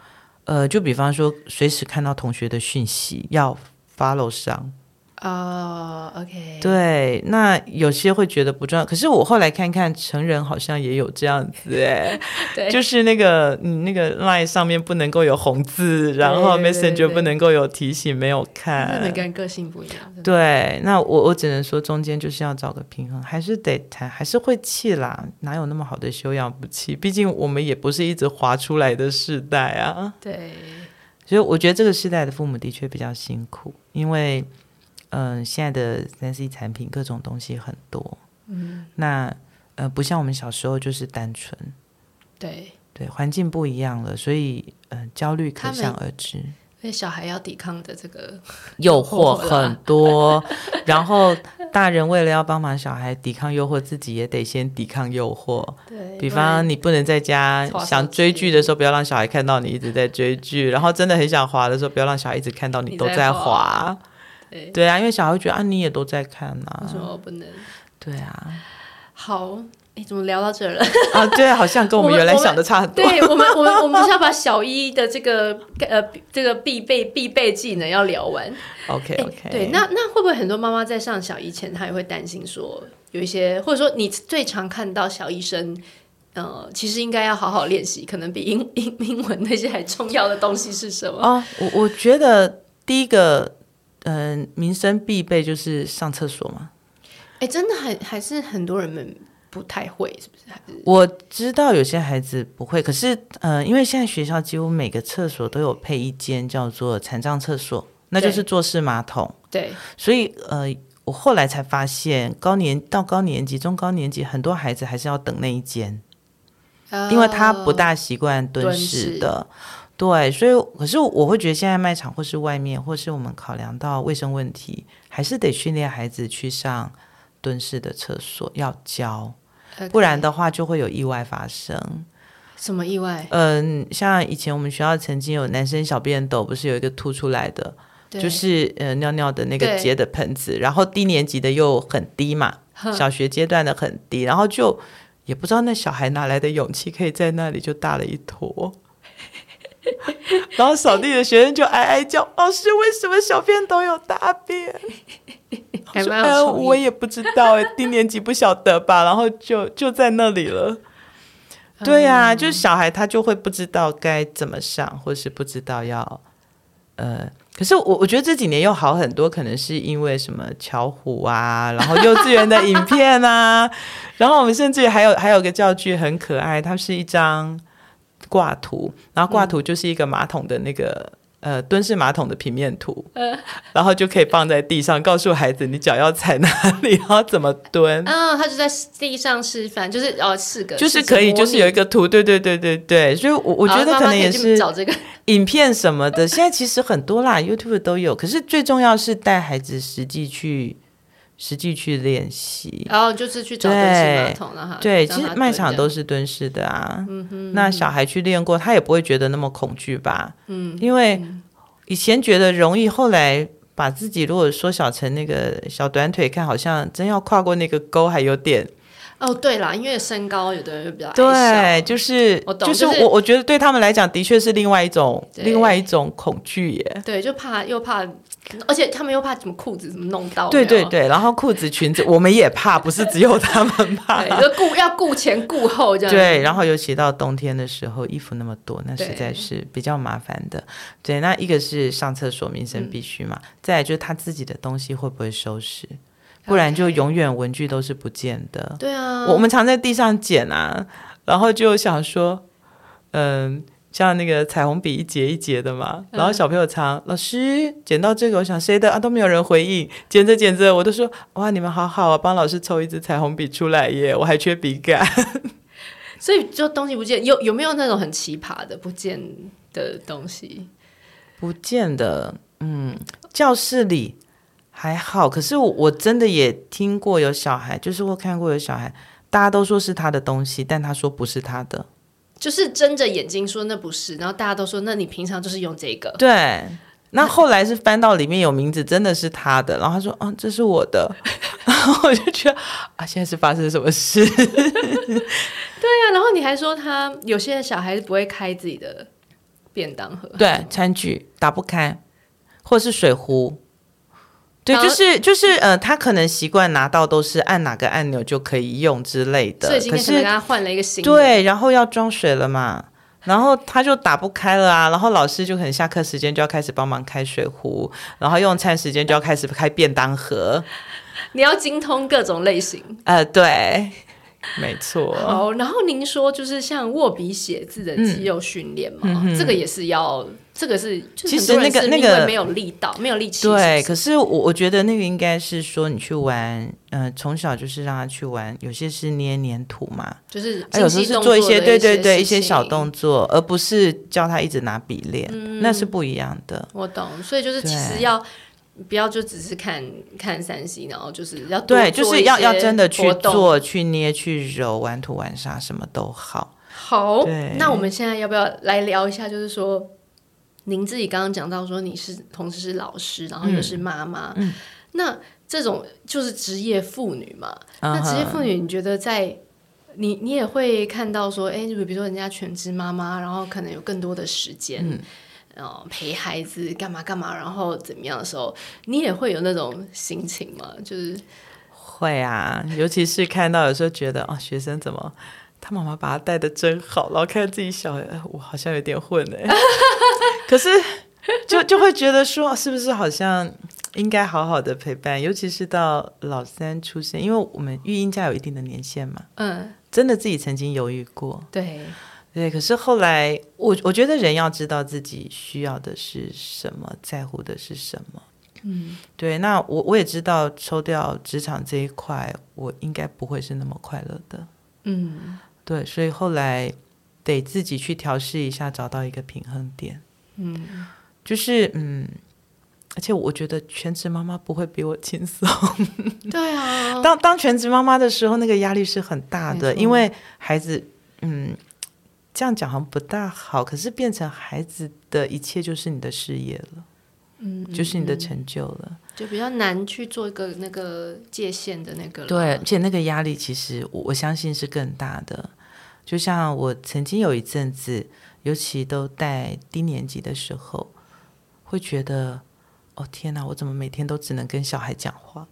呃，就比方说随时看到同学的讯息要 follow 上。哦、oh，OK，对，那有些会觉得不重要，可是我后来看看，成人好像也有这样子哎，对，就是那个你那个 Line 上面不能够有红字，然后 Messenger 不能够有提醒，没有看，每个人个性不一样。对，那我我只能说中间就是要找个平衡，还是得谈，还是会气啦，哪有那么好的修养不气？毕竟我们也不是一直滑出来的世代啊。对，所以我觉得这个世代的父母的确比较辛苦，因为。嗯，现在的三 C 产品各种东西很多，嗯，那呃不像我们小时候就是单纯，对。对，环境不一样了，所以呃焦虑可想而知。所以小孩要抵抗的这个 诱惑很多，然后大人为了要帮忙小孩抵抗诱惑，自己也得先抵抗诱惑。对，比方你不能在家想追剧的时候，不要让小孩看到你一直在追剧；然后真的很想滑的时候，不要让小孩一直看到你都在滑。对，对啊，因为小孩会觉得啊，你也都在看啊，为什么不能？对啊，好。哎，怎么聊到这了？啊，对，好像跟我们原来想的差很多。对我们，我们，我们不是要把小一的这个呃这个必备必备技能要聊完。OK OK。对，那那会不会很多妈妈在上小一前，她也会担心说有一些，或者说你最常看到小医生，呃，其实应该要好好练习，可能比英英英文那些还重要的东西是什么？哦，我我觉得第一个，嗯、呃，民生必备就是上厕所嘛。哎，真的还还是很多人们。不太会，是不是？还是我知道有些孩子不会，可是呃，因为现在学校几乎每个厕所都有配一间叫做残障厕所，那就是坐式马桶。对，所以呃，我后来才发现，高年到高年级、中高年级，很多孩子还是要等那一间，哦、因为他不大习惯蹲式的。对，所以可是我会觉得，现在卖场或是外面，或是我们考量到卫生问题，还是得训练孩子去上蹲式的厕所，要教。Okay. 不然的话就会有意外发生。什么意外？嗯，像以前我们学校曾经有男生小便斗，不是有一个凸出来的，就是呃尿尿的那个接的盆子，然后低年级的又很低嘛，小学阶段的很低，然后就也不知道那小孩哪来的勇气，可以在那里就大了一坨。然后扫地的学生就哀哀叫：“ 老师，为什么小便斗有大便？” 还蛮有、呃、我也不知道哎，低年级不晓得吧？然后就就在那里了。对呀、啊，嗯、就是小孩他就会不知道该怎么上，或是不知道要呃。可是我我觉得这几年又好很多，可能是因为什么巧虎啊，然后幼稚园的影片啊，然后我们甚至还有还有个教具很可爱，它是一张。挂图，然后挂图就是一个马桶的那个、嗯、呃蹲式马桶的平面图，呃、然后就可以放在地上，告诉孩子你脚要踩哪里，然后怎么蹲。啊、哦，他就在地上示范，就是哦四个，就是可以，就是有一个图，对对对对对，所以我我觉得可能也是找这个 影片什么的，现在其实很多啦，YouTube 都有，可是最重要是带孩子实际去。实际去练习，然后就是去找蹲式马桶了哈。对，其实卖场都是蹲式的啊。嗯哼。那小孩去练过，他也不会觉得那么恐惧吧？嗯。因为以前觉得容易，后来把自己如果缩小成那个小短腿，看好像真要跨过那个沟，还有点。哦，对啦，因为身高有的人会比较矮对，就是我懂，就是我我觉得对他们来讲，的确是另外一种另外一种恐惧耶。对，就怕又怕。而且他们又怕什么裤子怎么弄到？对对对，然后裤子裙子我们也怕，不是只有他们 怕。对，就顾要顾前顾后这样。对，然后尤其到冬天的时候，衣服那么多，那实在是比较麻烦的。对，对，那一个是上厕所民生必须嘛，嗯、再来就是他自己的东西会不会收拾，不然就永远文具都是不见的。对啊，我们常在地上捡啊，然后就想说，嗯。像那个彩虹笔一节一节的嘛，然后小朋友常、嗯、老师捡到这个，我想谁的啊，都没有人回应，捡着捡着，我都说哇，你们好好啊，帮老师抽一支彩虹笔出来耶，我还缺笔杆，所以就东西不见，有有没有那种很奇葩的不见的东西？不见的，嗯，教室里还好，可是我我真的也听过有小孩，就是我看过有小孩，大家都说是他的东西，但他说不是他的。就是睁着眼睛说那不是，然后大家都说那你平常就是用这个。对，那后来是翻到里面有名字，真的是他的，然后他说啊，这是我的，然后我就觉得啊，现在是发生什么事？对呀、啊，然后你还说他有些小孩子不会开自己的便当盒，对，餐具打不开，或是水壶。对，就是就是呃，他可能习惯拿到都是按哪个按钮就可以用之类的。所以今天可能给他换了一个新的。对，然后要装水了嘛，然后他就打不开了啊，然后老师就可能下课时间就要开始帮忙开水壶，然后用餐时间就要开始开便当盒。你要精通各种类型。呃，对，没错。好，然后您说就是像握笔写字的肌肉训练嘛，嗯、这个也是要。这个是，其实那个那个没有力道，没有力气。对，可是我我觉得那个应该是说你去玩，嗯、呃，从小就是让他去玩，有些是捏黏土嘛，就是，还有时候是做一些对对对一些小动作，而不是教他一直拿笔练，嗯、那是不一样的。我懂，所以就是其实要。不要就只是看看三 C，然后就是要对，就是要要真的去做、去捏、去揉、玩土玩沙，什么都好。好，那我们现在要不要来聊一下？就是说，您自己刚刚讲到说你是同时是老师，然后又是妈妈，嗯、那这种就是职业妇女嘛。嗯、那职业妇女，你觉得在你你也会看到说，哎，就比如说人家全职妈妈，然后可能有更多的时间。嗯然后陪孩子干嘛干嘛，然后怎么样的时候，你也会有那种心情吗？就是会啊，尤其是看到有时候觉得哦，学生怎么他妈妈把他带的真好，然后看自己小孩，我好像有点混哎。可是就就会觉得说，是不是好像应该好好的陪伴？尤其是到老三出生，因为我们育婴假有一定的年限嘛。嗯，真的自己曾经犹豫过。对。对，可是后来我我觉得人要知道自己需要的是什么，在乎的是什么。嗯，对，那我我也知道抽掉职场这一块，我应该不会是那么快乐的。嗯，对，所以后来得自己去调试一下，找到一个平衡点。嗯，就是嗯，而且我觉得全职妈妈不会比我轻松。对啊，当当全职妈妈的时候，那个压力是很大的，因为孩子，嗯。这样讲好像不大好，可是变成孩子的一切就是你的事业了，嗯，就是你的成就了，就比较难去做一个那个界限的那个。对，而且那个压力其实我我相信是更大的。就像我曾经有一阵子，尤其都带低年级的时候，会觉得哦天哪，我怎么每天都只能跟小孩讲话？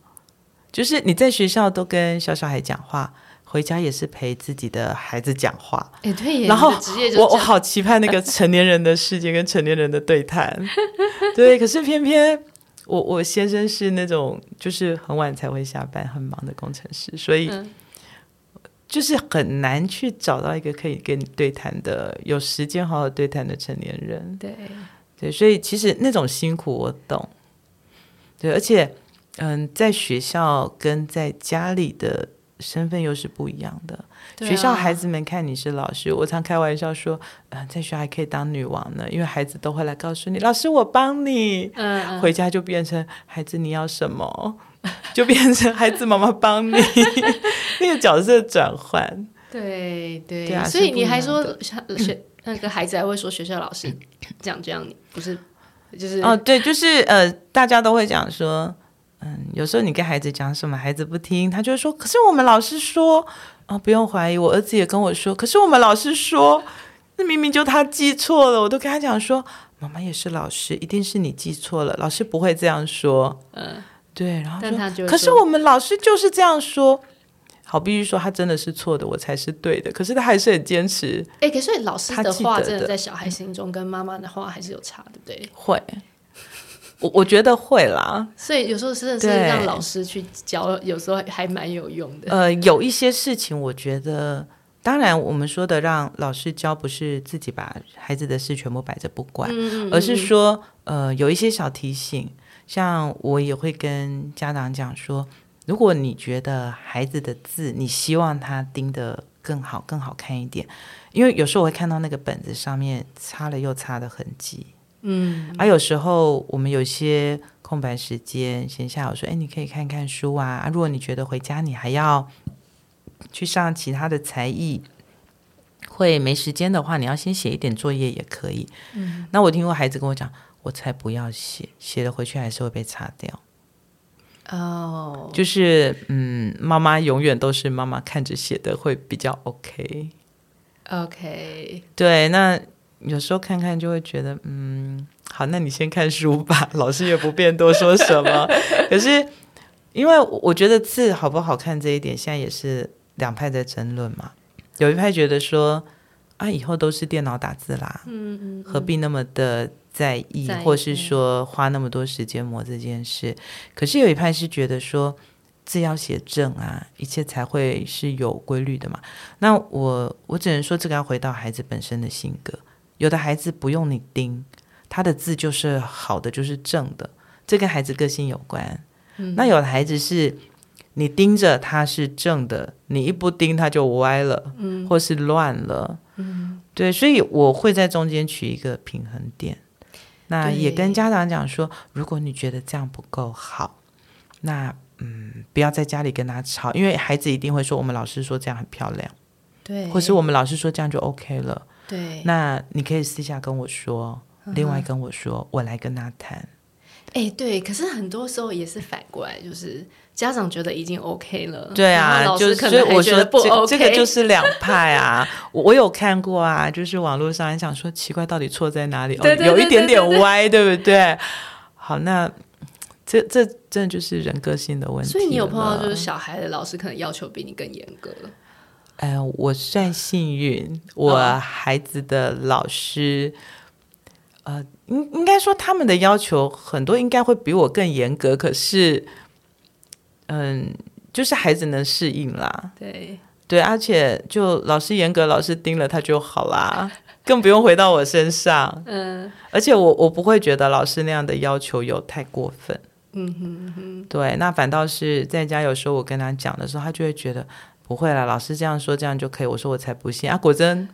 就是你在学校都跟小小孩讲话。回家也是陪自己的孩子讲话，哎，对，然后我我好期盼那个成年人的世界跟成年人的对谈，对，可是偏偏我我先生是那种就是很晚才会下班、很忙的工程师，所以就是很难去找到一个可以跟你对谈的、有时间好好对谈的成年人。对对，所以其实那种辛苦我懂，对，而且嗯，在学校跟在家里的。身份又是不一样的。啊、学校孩子们看你是老师，我常开玩笑说，呃，在学校还可以当女王呢，因为孩子都会来告诉你，老师我帮你。嗯，嗯，回家就变成孩子你要什么，就变成孩子妈妈帮你，那个角色转换。对对，对啊，所以你还说学那个孩子还会说学校老师讲这样，你不是就是哦，对，就是呃，大家都会讲说。嗯，有时候你跟孩子讲什么，孩子不听，他就会说：“可是我们老师说，啊，不用怀疑，我儿子也跟我说，可是我们老师说，那明明就他记错了。”我都跟他讲说：“妈妈也是老师，一定是你记错了，老师不会这样说。”嗯，对，然后但他就可是我们老师就是这样说，好，必须说他真的是错的，我才是对的。可是他还是很坚持。哎，可是老师的话真的在小孩心中跟妈妈的话还是有差，对不对？会。我我觉得会啦，所以有时候真的是让老师去教，有时候还蛮有用的。呃，有一些事情，我觉得，当然我们说的让老师教，不是自己把孩子的事全部摆着不管，嗯嗯，而是说，呃，有一些小提醒，像我也会跟家长讲说，如果你觉得孩子的字，你希望他盯得更好、更好看一点，因为有时候我会看到那个本子上面擦了又擦的痕迹。嗯，而、啊、有时候我们有些空白时间，闲下我说，哎，你可以看看书啊，啊。如果你觉得回家你还要去上其他的才艺，会没时间的话，你要先写一点作业也可以。嗯，那我听过孩子跟我讲，我才不要写，写了回去还是会被擦掉。哦，就是嗯，妈妈永远都是妈妈看着写的会比较 OK。OK，对，那。有时候看看就会觉得，嗯，好，那你先看书吧，老师也不便多说什么。可是，因为我觉得字好不好看这一点，现在也是两派在争论嘛。有一派觉得说，啊，以后都是电脑打字啦，嗯嗯，何必那么的在意，在意或是说花那么多时间磨这件事？可是有一派是觉得说，字要写正啊，一切才会是有规律的嘛。那我我只能说，这个要回到孩子本身的性格。有的孩子不用你盯，他的字就是好的，就是正的，这跟孩子个性有关。嗯、那有的孩子是你盯着他是正的，你一不盯他就歪了，嗯、或是乱了。嗯、对，所以我会在中间取一个平衡点。那也跟家长讲说，如果你觉得这样不够好，那嗯，不要在家里跟他吵，因为孩子一定会说我们老师说这样很漂亮，对，或是我们老师说这样就 OK 了，对。那你可以私下跟我说，嗯、另外跟我说，我来跟他谈。哎，对，可是很多时候也是反过来，就是家长觉得已经 OK 了，对啊，老师可能还觉得不 OK，这，这个就是两派啊。我我有看过啊，就是网络上还想说奇怪，到底错在哪里？哦，有一点点歪，对不对？好，那这这真的就是人个性的问题。所以你有碰到就是小孩的老师可能要求比你更严格？哎、呃，我算幸运，我孩子的老师。哦呃，应应该说他们的要求很多，应该会比我更严格。可是，嗯，就是孩子能适应啦。对对，而且就老师严格，老师盯了他就好啦，更不用回到我身上。嗯，而且我我不会觉得老师那样的要求有太过分。嗯哼哼，对，那反倒是在家有时候我跟他讲的时候，他就会觉得不会啦，老师这样说这样就可以。我说我才不信啊，果真。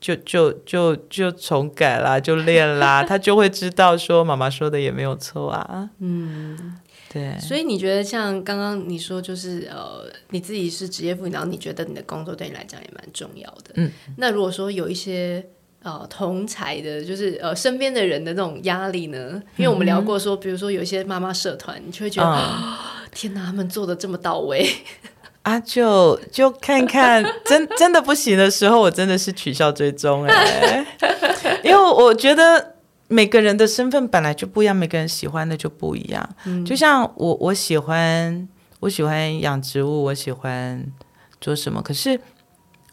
就就就就重改啦，就练啦，他就会知道说妈妈说的也没有错啊。嗯，对。所以你觉得像刚刚你说，就是呃，你自己是职业妇女，然后你觉得你的工作对你来讲也蛮重要的。嗯。那如果说有一些呃同才的，就是呃身边的人的那种压力呢？因为我们聊过说，比如说有一些妈妈社团，你就会觉得、天哪，他们做的这么到位。啊，就就看看，真真的不行的时候，我真的是取消追踪哎，因为我觉得每个人的身份本来就不一样，每个人喜欢的就不一样。嗯，就像我，我喜欢我喜欢养植物，我喜欢做什么，可是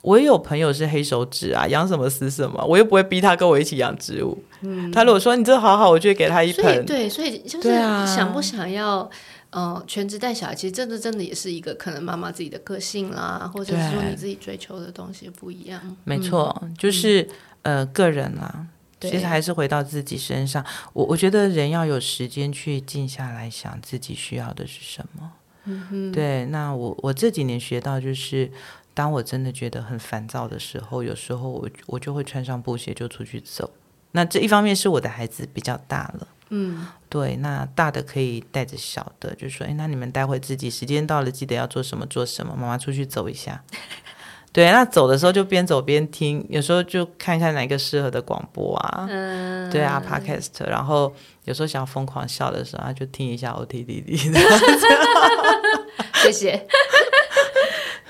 我也有朋友是黑手指啊，养什么死什么，我又不会逼他跟我一起养植物。嗯，他如果说你这好好，我就会给他一盆。对，所以就是想不想要。嗯，全职带小孩其实真的真的也是一个可能妈妈自己的个性啦，或者是说你自己追求的东西不一样。没错，嗯、就是、嗯、呃个人啦，其实还是回到自己身上。我我觉得人要有时间去静下来想自己需要的是什么。嗯哼，对。那我我这几年学到就是，当我真的觉得很烦躁的时候，有时候我我就会穿上布鞋就出去走。那这一方面是我的孩子比较大了。嗯，对，那大的可以带着小的，就说，哎，那你们待会自己时间到了，记得要做什么做什么，妈妈出去走一下。对，那走的时候就边走边听，有时候就看一下哪个适合的广播啊，嗯，对啊，Podcast，然后有时候想要疯狂笑的时候，啊就听一下 OTDD。谢谢。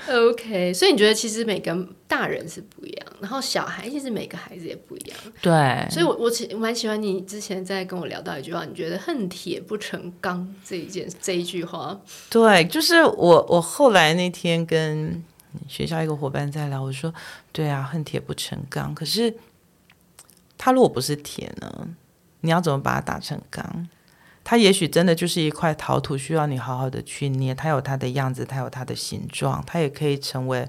OK，所以你觉得其实每个大人是不一样，然后小孩其实每个孩子也不一样。对，所以我我其蛮喜欢你之前在跟我聊到一句话，你觉得恨铁不成钢这一件这一句话。对，就是我我后来那天跟学校一个伙伴在聊，我说对啊，恨铁不成钢，可是他如果不是铁呢，你要怎么把它打成钢？它也许真的就是一块陶土，需要你好好的去捏。它有它的样子，它有它的形状，它也可以成为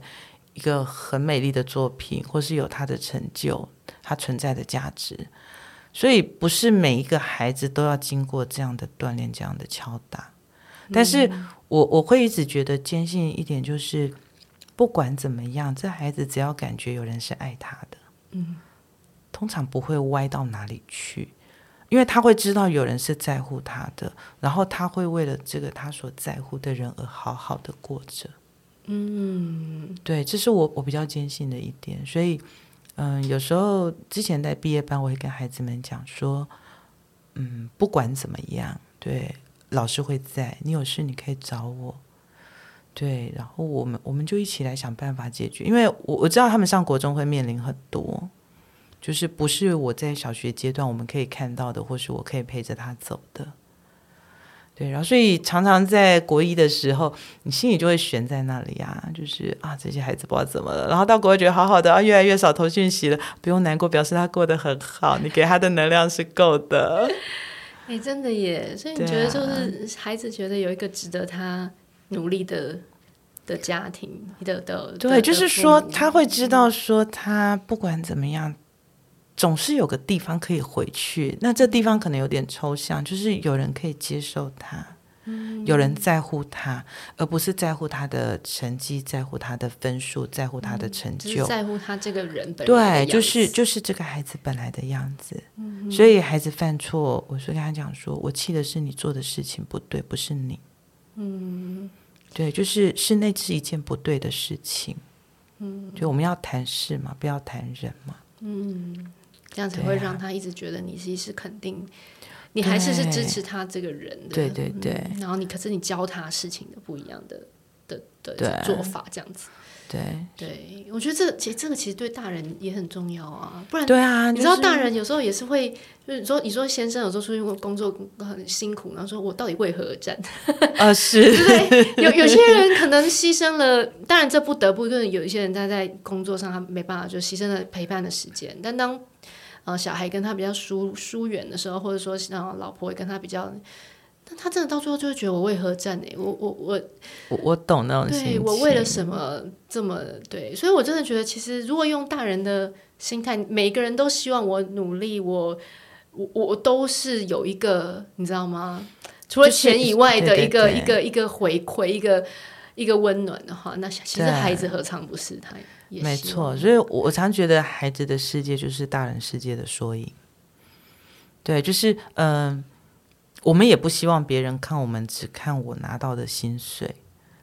一个很美丽的作品，或是有它的成就，它存在的价值。所以，不是每一个孩子都要经过这样的锻炼，这样的敲打。但是我我会一直觉得坚信一点，就是不管怎么样，这孩子只要感觉有人是爱他的，嗯，通常不会歪到哪里去。因为他会知道有人是在乎他的，然后他会为了这个他所在乎的人而好好的过着。嗯，对，这是我我比较坚信的一点。所以，嗯，有时候之前在毕业班，我会跟孩子们讲说，嗯，不管怎么样，对，老师会在，你有事你可以找我。对，然后我们我们就一起来想办法解决。因为我我知道他们上国中会面临很多。就是不是我在小学阶段我们可以看到的，或是我可以陪着他走的，对。然后所以常常在国一的时候，你心里就会悬在那里啊，就是啊这些孩子不知道怎么了。然后到国二觉得好好的啊，越来越少投讯息了，不用难过，表示他过得很好，你给他的能量是够的。哎、欸，真的耶！所以你觉得就是孩子觉得有一个值得他努力的的家庭的的，对，就是说他会知道说他不管怎么样。总是有个地方可以回去。那这地方可能有点抽象，就是有人可以接受他。有人在乎他，而不是在乎他的成绩，在乎他的分数，在乎他的成就，嗯就是、在乎他这个人本。对，就是就是这个孩子本来的样子。嗯、所以孩子犯错，我是跟他讲说，我气的是你做的事情不对，不是你。嗯，对，就是是那是一件不对的事情。嗯，就我们要谈事嘛，不要谈人嘛。嗯，这样才会让他一直觉得你其实是肯定。你还是是支持他这个人的，对对对、嗯。然后你可是你教他事情的不一样的的的做法，这样子。对对，我觉得这其实这个其实对大人也很重要啊，不然对啊，你知道大人有时候也是会，就是说你说先生有时候出去工作很辛苦，然后说我到底为何而战？啊，是，对对？有有些人可能牺牲了，当然这不得不，就是有一些人他在工作上他没办法就牺牲了陪伴的时间，但当。呃，小孩跟他比较疏疏远的时候，或者说，然后老婆也跟他比较，但他真的到最后就会觉得我为何站呢？我我我我我懂那种心情。对，我为了什么这么对？所以我真的觉得，其实如果用大人的心态，每个人都希望我努力，我我我都是有一个，你知道吗？除了钱以外的一个、一个一个回馈，一个一个温暖的话，那其实孩子何尝不是他？没错，所以我常觉得孩子的世界就是大人世界的缩影。对，就是嗯、呃，我们也不希望别人看我们只看我拿到的薪水，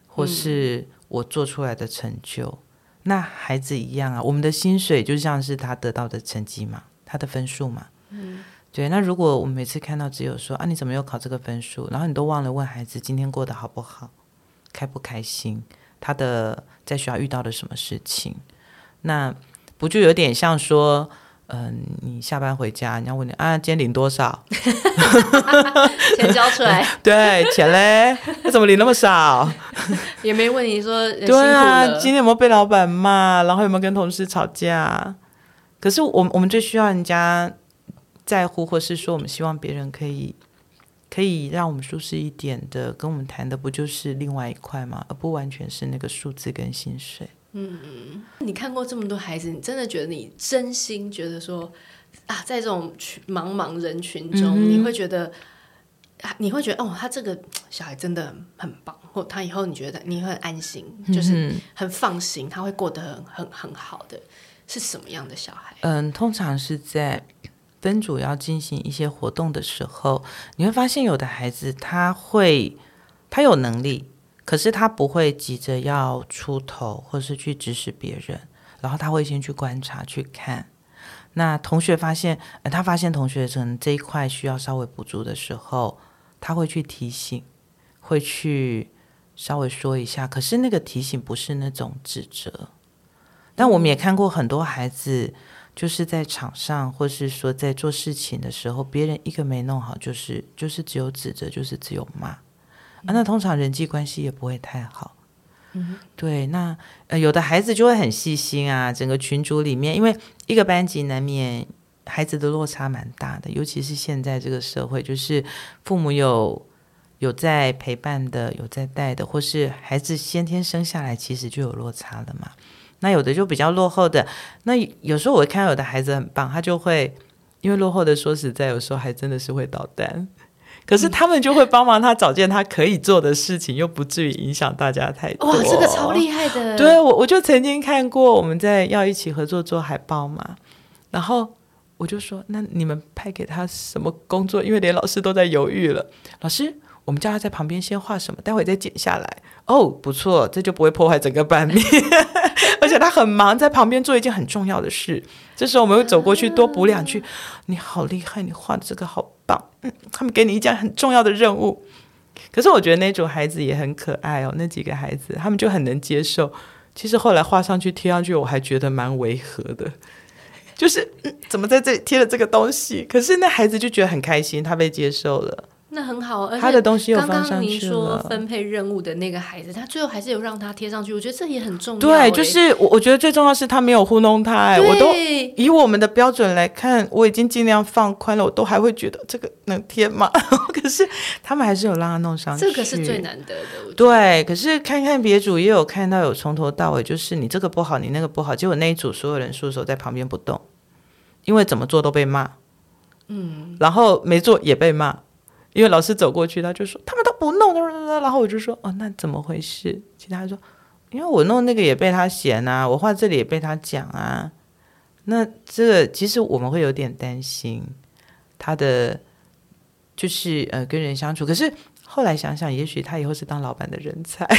或是我做出来的成就。嗯、那孩子一样啊，我们的薪水就像是他得到的成绩嘛，他的分数嘛。嗯，对。那如果我们每次看到只有说啊，你怎么又考这个分数？然后你都忘了问孩子今天过得好不好，开不开心？他的在学校遇到的什么事情，那不就有点像说，嗯、呃，你下班回家，人家问你啊，今天领多少？钱交出来。对，钱嘞？那怎么领那么少？也没问你说，对啊，今天有没有被老板骂？然后有没有跟同事吵架？可是我们我们最需要人家在乎，或是说我们希望别人可以。可以让我们舒适一点的，跟我们谈的不就是另外一块吗？而不完全是那个数字跟薪水。嗯嗯，你看过这么多孩子，你真的觉得你真心觉得说啊，在这种群茫茫人群中，嗯、你会觉得啊，你会觉得哦，他这个小孩真的很棒，或他以后你觉得你会很安心，就是很放心，他会过得很很很好的，是什么样的小孩？嗯，通常是在。分组要进行一些活动的时候，你会发现有的孩子他会，他有能力，可是他不会急着要出头，或是去指使别人，然后他会先去观察去看。那同学发现，他发现同学可能这一块需要稍微补足的时候，他会去提醒，会去稍微说一下。可是那个提醒不是那种指责。但我们也看过很多孩子。就是在场上，或是说在做事情的时候，别人一个没弄好，就是就是只有指责，就是只有骂，啊，那通常人际关系也不会太好。嗯，对，那呃有的孩子就会很细心啊，整个群组里面，因为一个班级难免孩子的落差蛮大的，尤其是现在这个社会，就是父母有有在陪伴的，有在带的，或是孩子先天生下来其实就有落差了嘛。那有的就比较落后的，那有时候我会看到有的孩子很棒，他就会因为落后的，说实在，有时候还真的是会捣蛋，可是他们就会帮忙他找件他可以做的事情，又不至于影响大家太多。哇，这个超厉害的！对，我我就曾经看过，我们在要一起合作做海报嘛，然后我就说，那你们派给他什么工作？因为连老师都在犹豫了，老师。我们叫他在旁边先画什么，待会再剪下来。哦，不错，这就不会破坏整个版面。而且他很忙，在旁边做一件很重要的事。这时候我们会走过去多补两句：“你好厉害，你画的这个好棒。”嗯，他们给你一件很重要的任务。可是我觉得那种孩子也很可爱哦，那几个孩子他们就很能接受。其实后来画上去贴上去，我还觉得蛮违和的，就是、嗯、怎么在这里贴了这个东西？可是那孩子就觉得很开心，他被接受了。那很好，而且他的东西有刚刚您说分配任务的那个孩子，他最后还是有让他贴上去，我觉得这也很重要。对，就是我，我觉得最重要是他没有糊弄他。哎，我都以我们的标准来看，我已经尽量放宽了，我都还会觉得这个能贴吗？可是他们还是有让他弄上去，这个是最难得的。对，可是看看别组也有看到有从头到尾，就是你这个不好，你那个不好，结果那一组所有人束手在旁边不动。因为怎么做都被骂，嗯，然后没做也被骂，因为老师走过去，他就说他们都不弄，然后我就说哦，那怎么回事？其他人说，因为我弄那个也被他嫌啊，我画这里也被他讲啊，那这个其实我们会有点担心他的，就是呃跟人相处，可是后来想想，也许他以后是当老板的人才。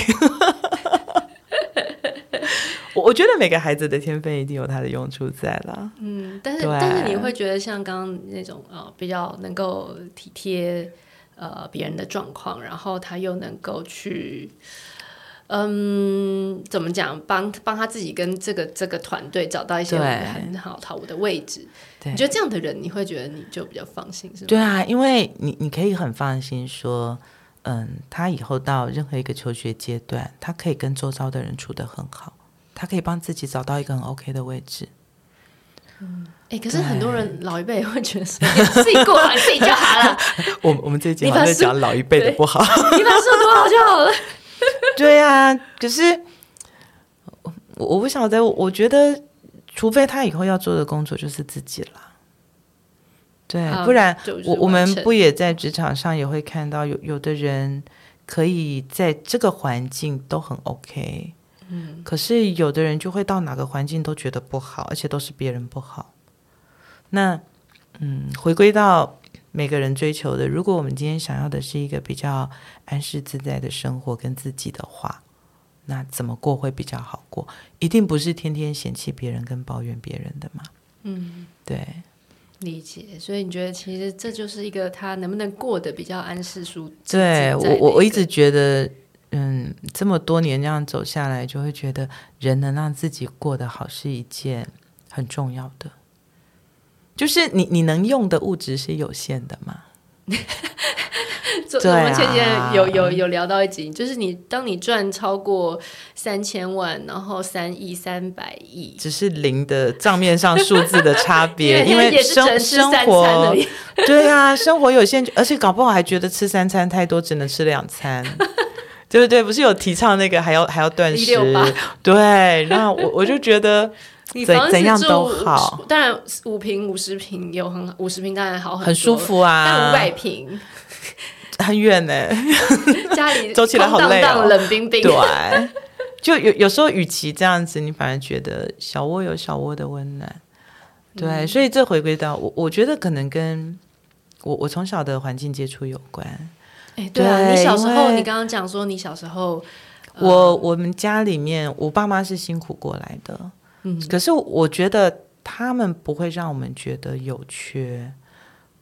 我我觉得每个孩子的天分一定有他的用处在啦。嗯，但是但是你会觉得像刚刚那种呃比较能够体贴呃别人的状况，然后他又能够去嗯怎么讲帮帮他自己跟这个这个团队找到一些很好讨我的位置。对你觉得这样的人你会觉得你就比较放心是吗？对啊，因为你你可以很放心说，嗯，他以后到任何一个求学阶段，他可以跟周遭的人处得很好。他可以帮自己找到一个很 OK 的位置。嗯，哎，可是很多人老一辈会觉得自己过好自己就好了。我 我们这一集好像在讲老一辈的不好，你把书读好就好了。对呀、啊，可是我我不晓得，我觉得除非他以后要做的工作就是自己了，对，不然我我们不也在职场上也会看到有有的人可以在这个环境都很 OK。嗯，可是有的人就会到哪个环境都觉得不好，而且都是别人不好。那，嗯，回归到每个人追求的，如果我们今天想要的是一个比较安适自在的生活跟自己的话，那怎么过会比较好过？一定不是天天嫌弃别人跟抱怨别人的嘛。嗯，对，理解。所以你觉得其实这就是一个他能不能过得比较安适舒服？对，我我我一直觉得。嗯，这么多年这样走下来，就会觉得人能让自己过得好是一件很重要的。就是你你能用的物质是有限的嘛？我们前几天有有有聊到一集，就是你当你赚超过三千万，然后三亿、三百亿，只是零的账面上数字的差别，因为生生活 对啊，生活有限，而且搞不好还觉得吃三餐太多，只能吃两餐。对不对，不是有提倡那个还要还要断食？对，然后我我就觉得怎怎样都好。当然五平五十平有很五十平当然好很，很舒服啊。但五百平 很远呢，家里 走起来好累哦，冷冰冰。对，就有有时候与其这样子，你反而觉得小窝有小窝的温暖。对，嗯、所以这回归到我，我觉得可能跟我我从小的环境接触有关。哎，对啊，对，你小时候，你刚刚讲说你小时候，我、呃、我们家里面，我爸妈是辛苦过来的，嗯，可是我觉得他们不会让我们觉得有缺，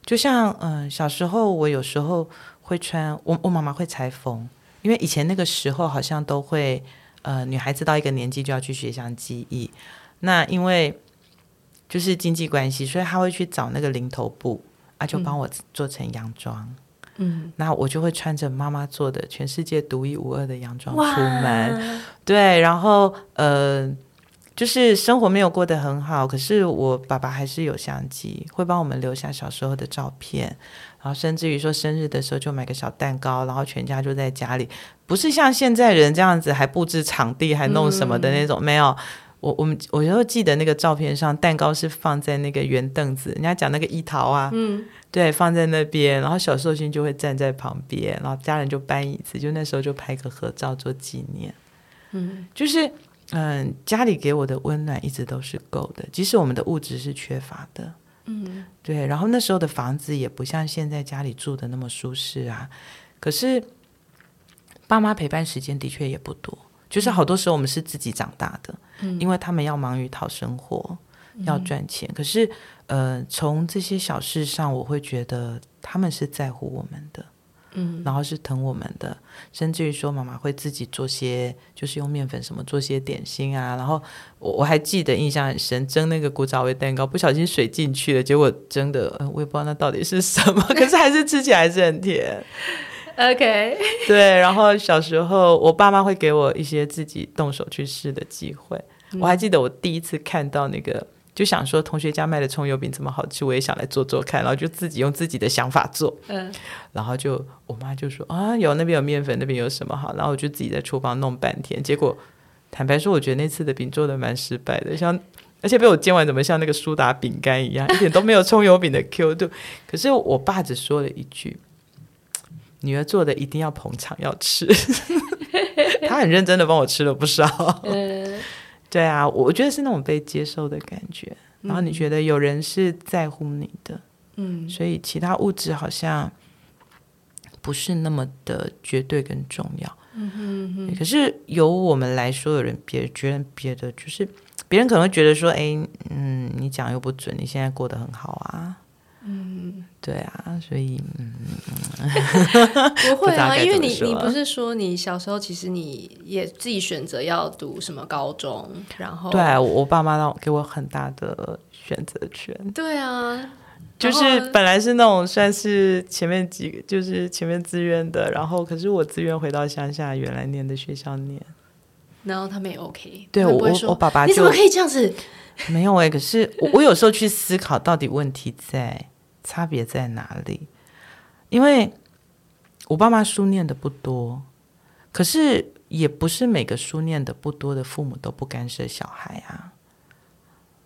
就像嗯、呃，小时候我有时候会穿，我我妈妈会裁缝，因为以前那个时候好像都会，呃，女孩子到一个年纪就要去学项技艺，那因为就是经济关系，所以她会去找那个零头布啊，就帮我做成洋装。嗯。嗯，那我就会穿着妈妈做的全世界独一无二的洋装出门，对，然后呃，就是生活没有过得很好，可是我爸爸还是有相机，会帮我们留下小时候的照片，然后甚至于说生日的时候就买个小蛋糕，然后全家就在家里，不是像现在人这样子还布置场地还弄什么的那种，嗯、没有。我我们我就记得那个照片上，蛋糕是放在那个圆凳子，人家讲那个一桃啊，嗯，对，放在那边，然后小寿星就会站在旁边，然后家人就搬椅子，就那时候就拍个合照做纪念，嗯，就是嗯，家里给我的温暖一直都是够的，即使我们的物质是缺乏的，嗯，对，然后那时候的房子也不像现在家里住的那么舒适啊，可是爸妈陪伴时间的确也不多。就是好多时候我们是自己长大的，嗯，因为他们要忙于讨生活，嗯，要赚钱。可是，呃，从这些小事上，我会觉得他们是在乎我们的，嗯，然后是疼我们的，甚至于说妈妈会自己做些，就是用面粉什么做些点心啊。然后我我还记得印象很深，蒸那个古早味蛋糕，不小心水进去了，结果蒸的，呃，我也不知道那到底是什么，可是还是吃起来还是很甜。OK，对，然后小时候我爸妈会给我一些自己动手去试的机会。嗯、我还记得我第一次看到那个，就想说同学家卖的葱油饼这么好吃，我也想来做做看，然后就自己用自己的想法做。嗯，然后就我妈就说啊，有那边有面粉，那边有什么好，然后我就自己在厨房弄半天。结果坦白说，我觉得那次的饼做的蛮失败的，像而且被我煎完怎么像那个苏打饼干一样，一点都没有葱油饼的 Q 度。可是我爸只说了一句：“女儿做的一定要捧场，要吃。” 他很认真的帮我吃了不少。嗯、对啊，我觉得是那种被接受的感觉。然后你觉得有人是在乎你的，嗯，所以其他物质好像不是那么的绝对跟重要。嗯哼嗯哼。可是由我们来说，有人别觉得别的就是。别人可能会觉得说：“哎，嗯，你讲又不准，你现在过得很好啊。”嗯，对啊，所以嗯，不会啊，因为你你不是说你小时候其实你也自己选择要读什么高中，然后对啊，我爸妈让我给我很大的选择权。对啊，就是本来是那种算是前面几个，就是前面自愿的，然后可是我自愿回到乡下原来念的学校念。然后他们也 OK，对我我爸爸你怎么可以这样子？没有哎、欸，可是我我有时候去思考，到底问题在差别在哪里？因为我爸妈书念的不多，可是也不是每个书念的不多的父母都不干涉小孩啊。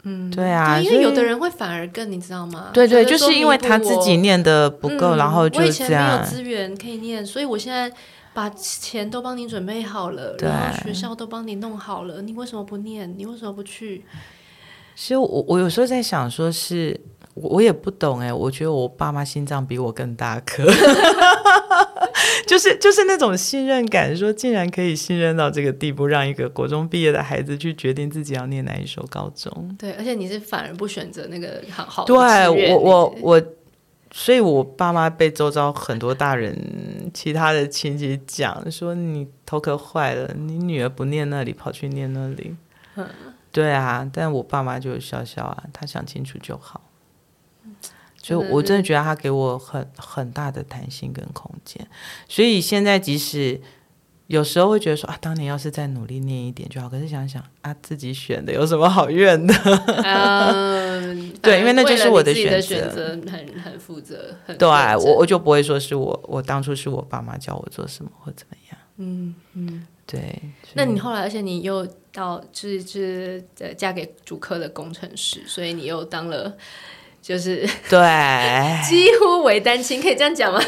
嗯，对啊，因为有的人会反而更，你知道吗？对对，就是因为他自己念的不够，嗯、然后就这样。我以前没有资源可以念，所以我现在。把钱都帮你准备好了，然后学校都帮你弄好了，你为什么不念？你为什么不去？其实我我有时候在想，说是我也不懂哎，我觉得我爸妈心脏比我更大颗，就是就是那种信任感，说竟然可以信任到这个地步，让一个国中毕业的孩子去决定自己要念哪一所高中。对，而且你是反而不选择那个好好的。对我我我。所以，我爸妈被周遭很多大人、其他的亲戚讲说：“你头壳坏了，你女儿不念那里，跑去念那里。”嗯，对啊。但我爸妈就笑笑啊，他想清楚就好。所以，我真的觉得他给我很很大的弹性跟空间。所以现在，即使有时候会觉得说啊，当年要是再努力念一点就好。可是想想啊，自己选的有什么好怨的？嗯。对，因为那就是我的选择，很很负责。很对，我我就不会说是我，我当初是我爸妈教我做什么或怎么样。嗯嗯，对。那你后来，而且你又到，就是就是嫁给主科的工程师，所以你又当了，就是对，几乎为单亲，可以这样讲吗？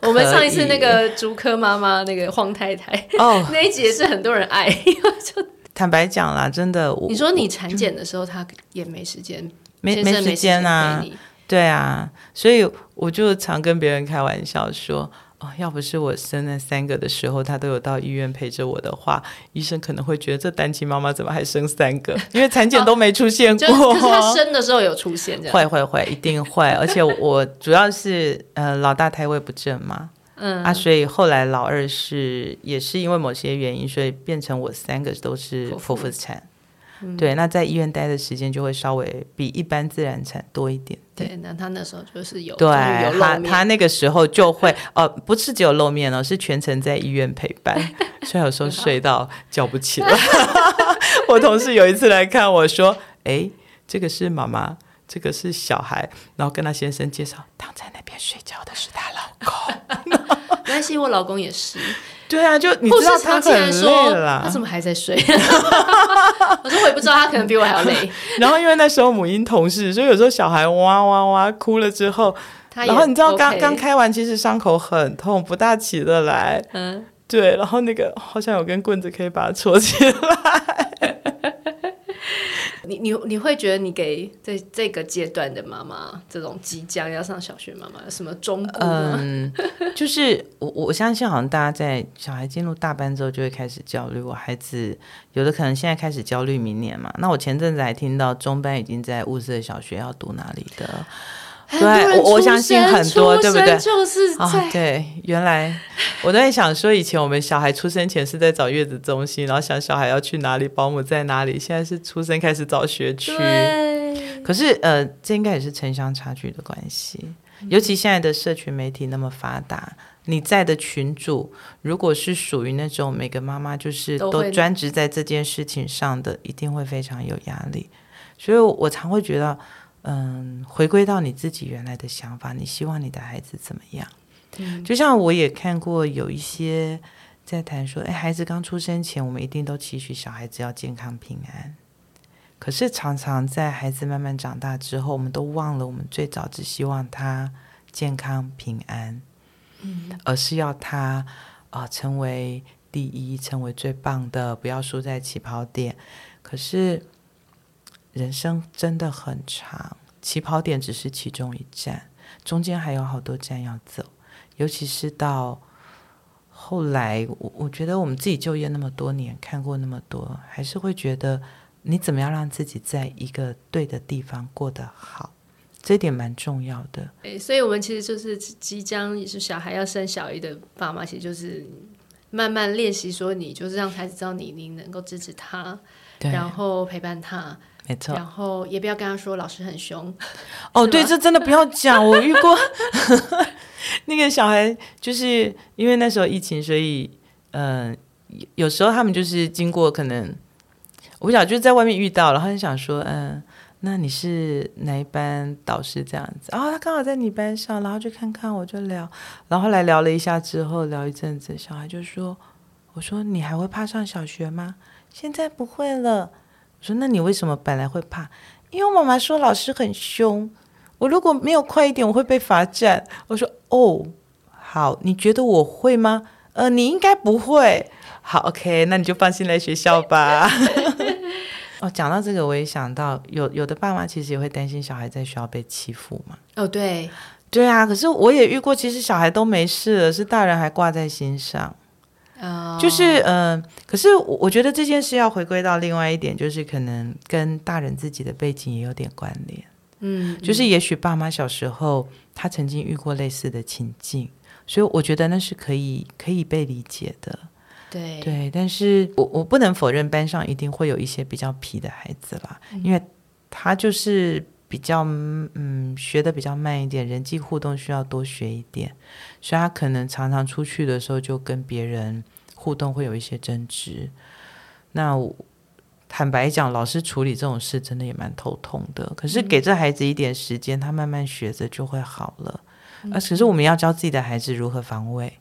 我们上一次那个竹科妈妈，那个黄太太，哦，那一集也是很多人爱，就坦白讲啦，真的，你说你产检的时候，他也没时间。没没时间啊，对啊，所以我就常跟别人开玩笑说，哦，要不是我生那三个的时候，他都有到医院陪着我的话，医生可能会觉得这单亲妈妈怎么还生三个？因为产检都没出现 过。哦、可是他生的时候有出现，会会会，一定会。而且我 主要是呃老大胎位不正嘛，嗯啊，所以后来老二是也是因为某些原因，所以变成我三个都是剖腹产。对，那在医院待的时间就会稍微比一般自然产多一点。对，那他那时候就是有，对，有他他那个时候就会哦，不是只有露面哦，是全程在医院陪伴，所以有时候睡到叫不起来。我同事有一次来看我说：“哎，这个是妈妈，这个是小孩。”然后跟他先生介绍，躺在那边睡觉的是他老公。没关系，我老公也是。对啊，就你知道他很累了，他怎么还在睡？我说我也不知道，他可能比我还要累。然后因为那时候母婴同事，所以有时候小孩哇哇哇哭了之后，然后你知道刚刚开完，其实伤口很痛，不大起得来。嗯，对，然后那个好像有根棍子可以把它戳起来。你你你会觉得你给这这个阶段的妈妈，这种即将要上小学妈妈什么中？嗯，就是我我相信，好像大家在小孩进入大班之后就会开始焦虑。我孩子有的可能现在开始焦虑明年嘛。那我前阵子还听到中班已经在物色小学要读哪里的。对，我我相信很多，对不对？就是啊、哦、对，原来我都在想说，以前我们小孩出生前是在找月子中心，然后想小孩要去哪里，保姆在哪里。现在是出生开始找学区。对。可是呃，这应该也是城乡差距的关系。尤其现在的社群媒体那么发达，你在的群主如果是属于那种每个妈妈就是都专职在这件事情上的，一定会非常有压力。所以我常会觉得。嗯，回归到你自己原来的想法，你希望你的孩子怎么样？嗯，就像我也看过有一些在谈说，哎，孩子刚出生前，我们一定都期许小孩子要健康平安。可是常常在孩子慢慢长大之后，我们都忘了，我们最早只希望他健康平安，嗯，而是要他啊、呃、成为第一，成为最棒的，不要输在起跑点。可是人生真的很长，起跑点只是其中一站，中间还有好多站要走，尤其是到。后来，我我觉得我们自己就业那么多年，看过那么多，还是会觉得你怎么样让自己在一个对的地方过得好，这点蛮重要的。哎，所以我们其实就是即将也是小孩要生小一的爸妈，其实就是慢慢练习，说你就是让孩子知道你你能够支持他，然后陪伴他，没错，然后也不要跟他说老师很凶。哦，对，这真的不要讲，我遇过。那个小孩就是因为那时候疫情，所以嗯、呃，有时候他们就是经过可能，我不晓得就是在外面遇到，然后就想说，嗯，那你是哪一班导师这样子？然后他刚好在你班上，然后就看看我就聊，然后后来聊了一下之后，聊一阵子，小孩就说：“我说你还会怕上小学吗？现在不会了。”我说：“那你为什么本来会怕？因为我妈妈说老师很凶。”我如果没有快一点，我会被罚站。我说哦，好，你觉得我会吗？呃，你应该不会。好，OK，那你就放心来学校吧。哦，讲到这个，我也想到有有的爸妈其实也会担心小孩在学校被欺负嘛。哦，对，对啊。可是我也遇过，其实小孩都没事了，是大人还挂在心上。哦，就是嗯、呃，可是我我觉得这件事要回归到另外一点，就是可能跟大人自己的背景也有点关联。嗯，就是也许爸妈小时候他曾经遇过类似的情境，所以我觉得那是可以可以被理解的。对对，但是我我不能否认班上一定会有一些比较皮的孩子啦，嗯、因为他就是比较嗯学的比较慢一点，人际互动需要多学一点，所以他可能常常出去的时候就跟别人互动会有一些争执。那。坦白讲，老师处理这种事真的也蛮头痛的。可是给这孩子一点时间，他慢慢学着就会好了。而、啊、可是我们要教自己的孩子如何防卫。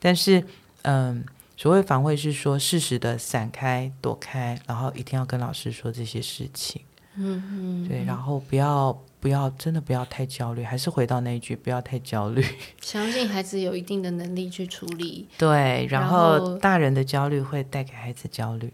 但是，嗯，所谓防卫是说适时的闪开、躲开，然后一定要跟老师说这些事情。嗯嗯，对，然后不要不要真的不要太焦虑，还是回到那一句，不要太焦虑。相信孩子有一定的能力去处理。对，然后大人的焦虑会带给孩子焦虑。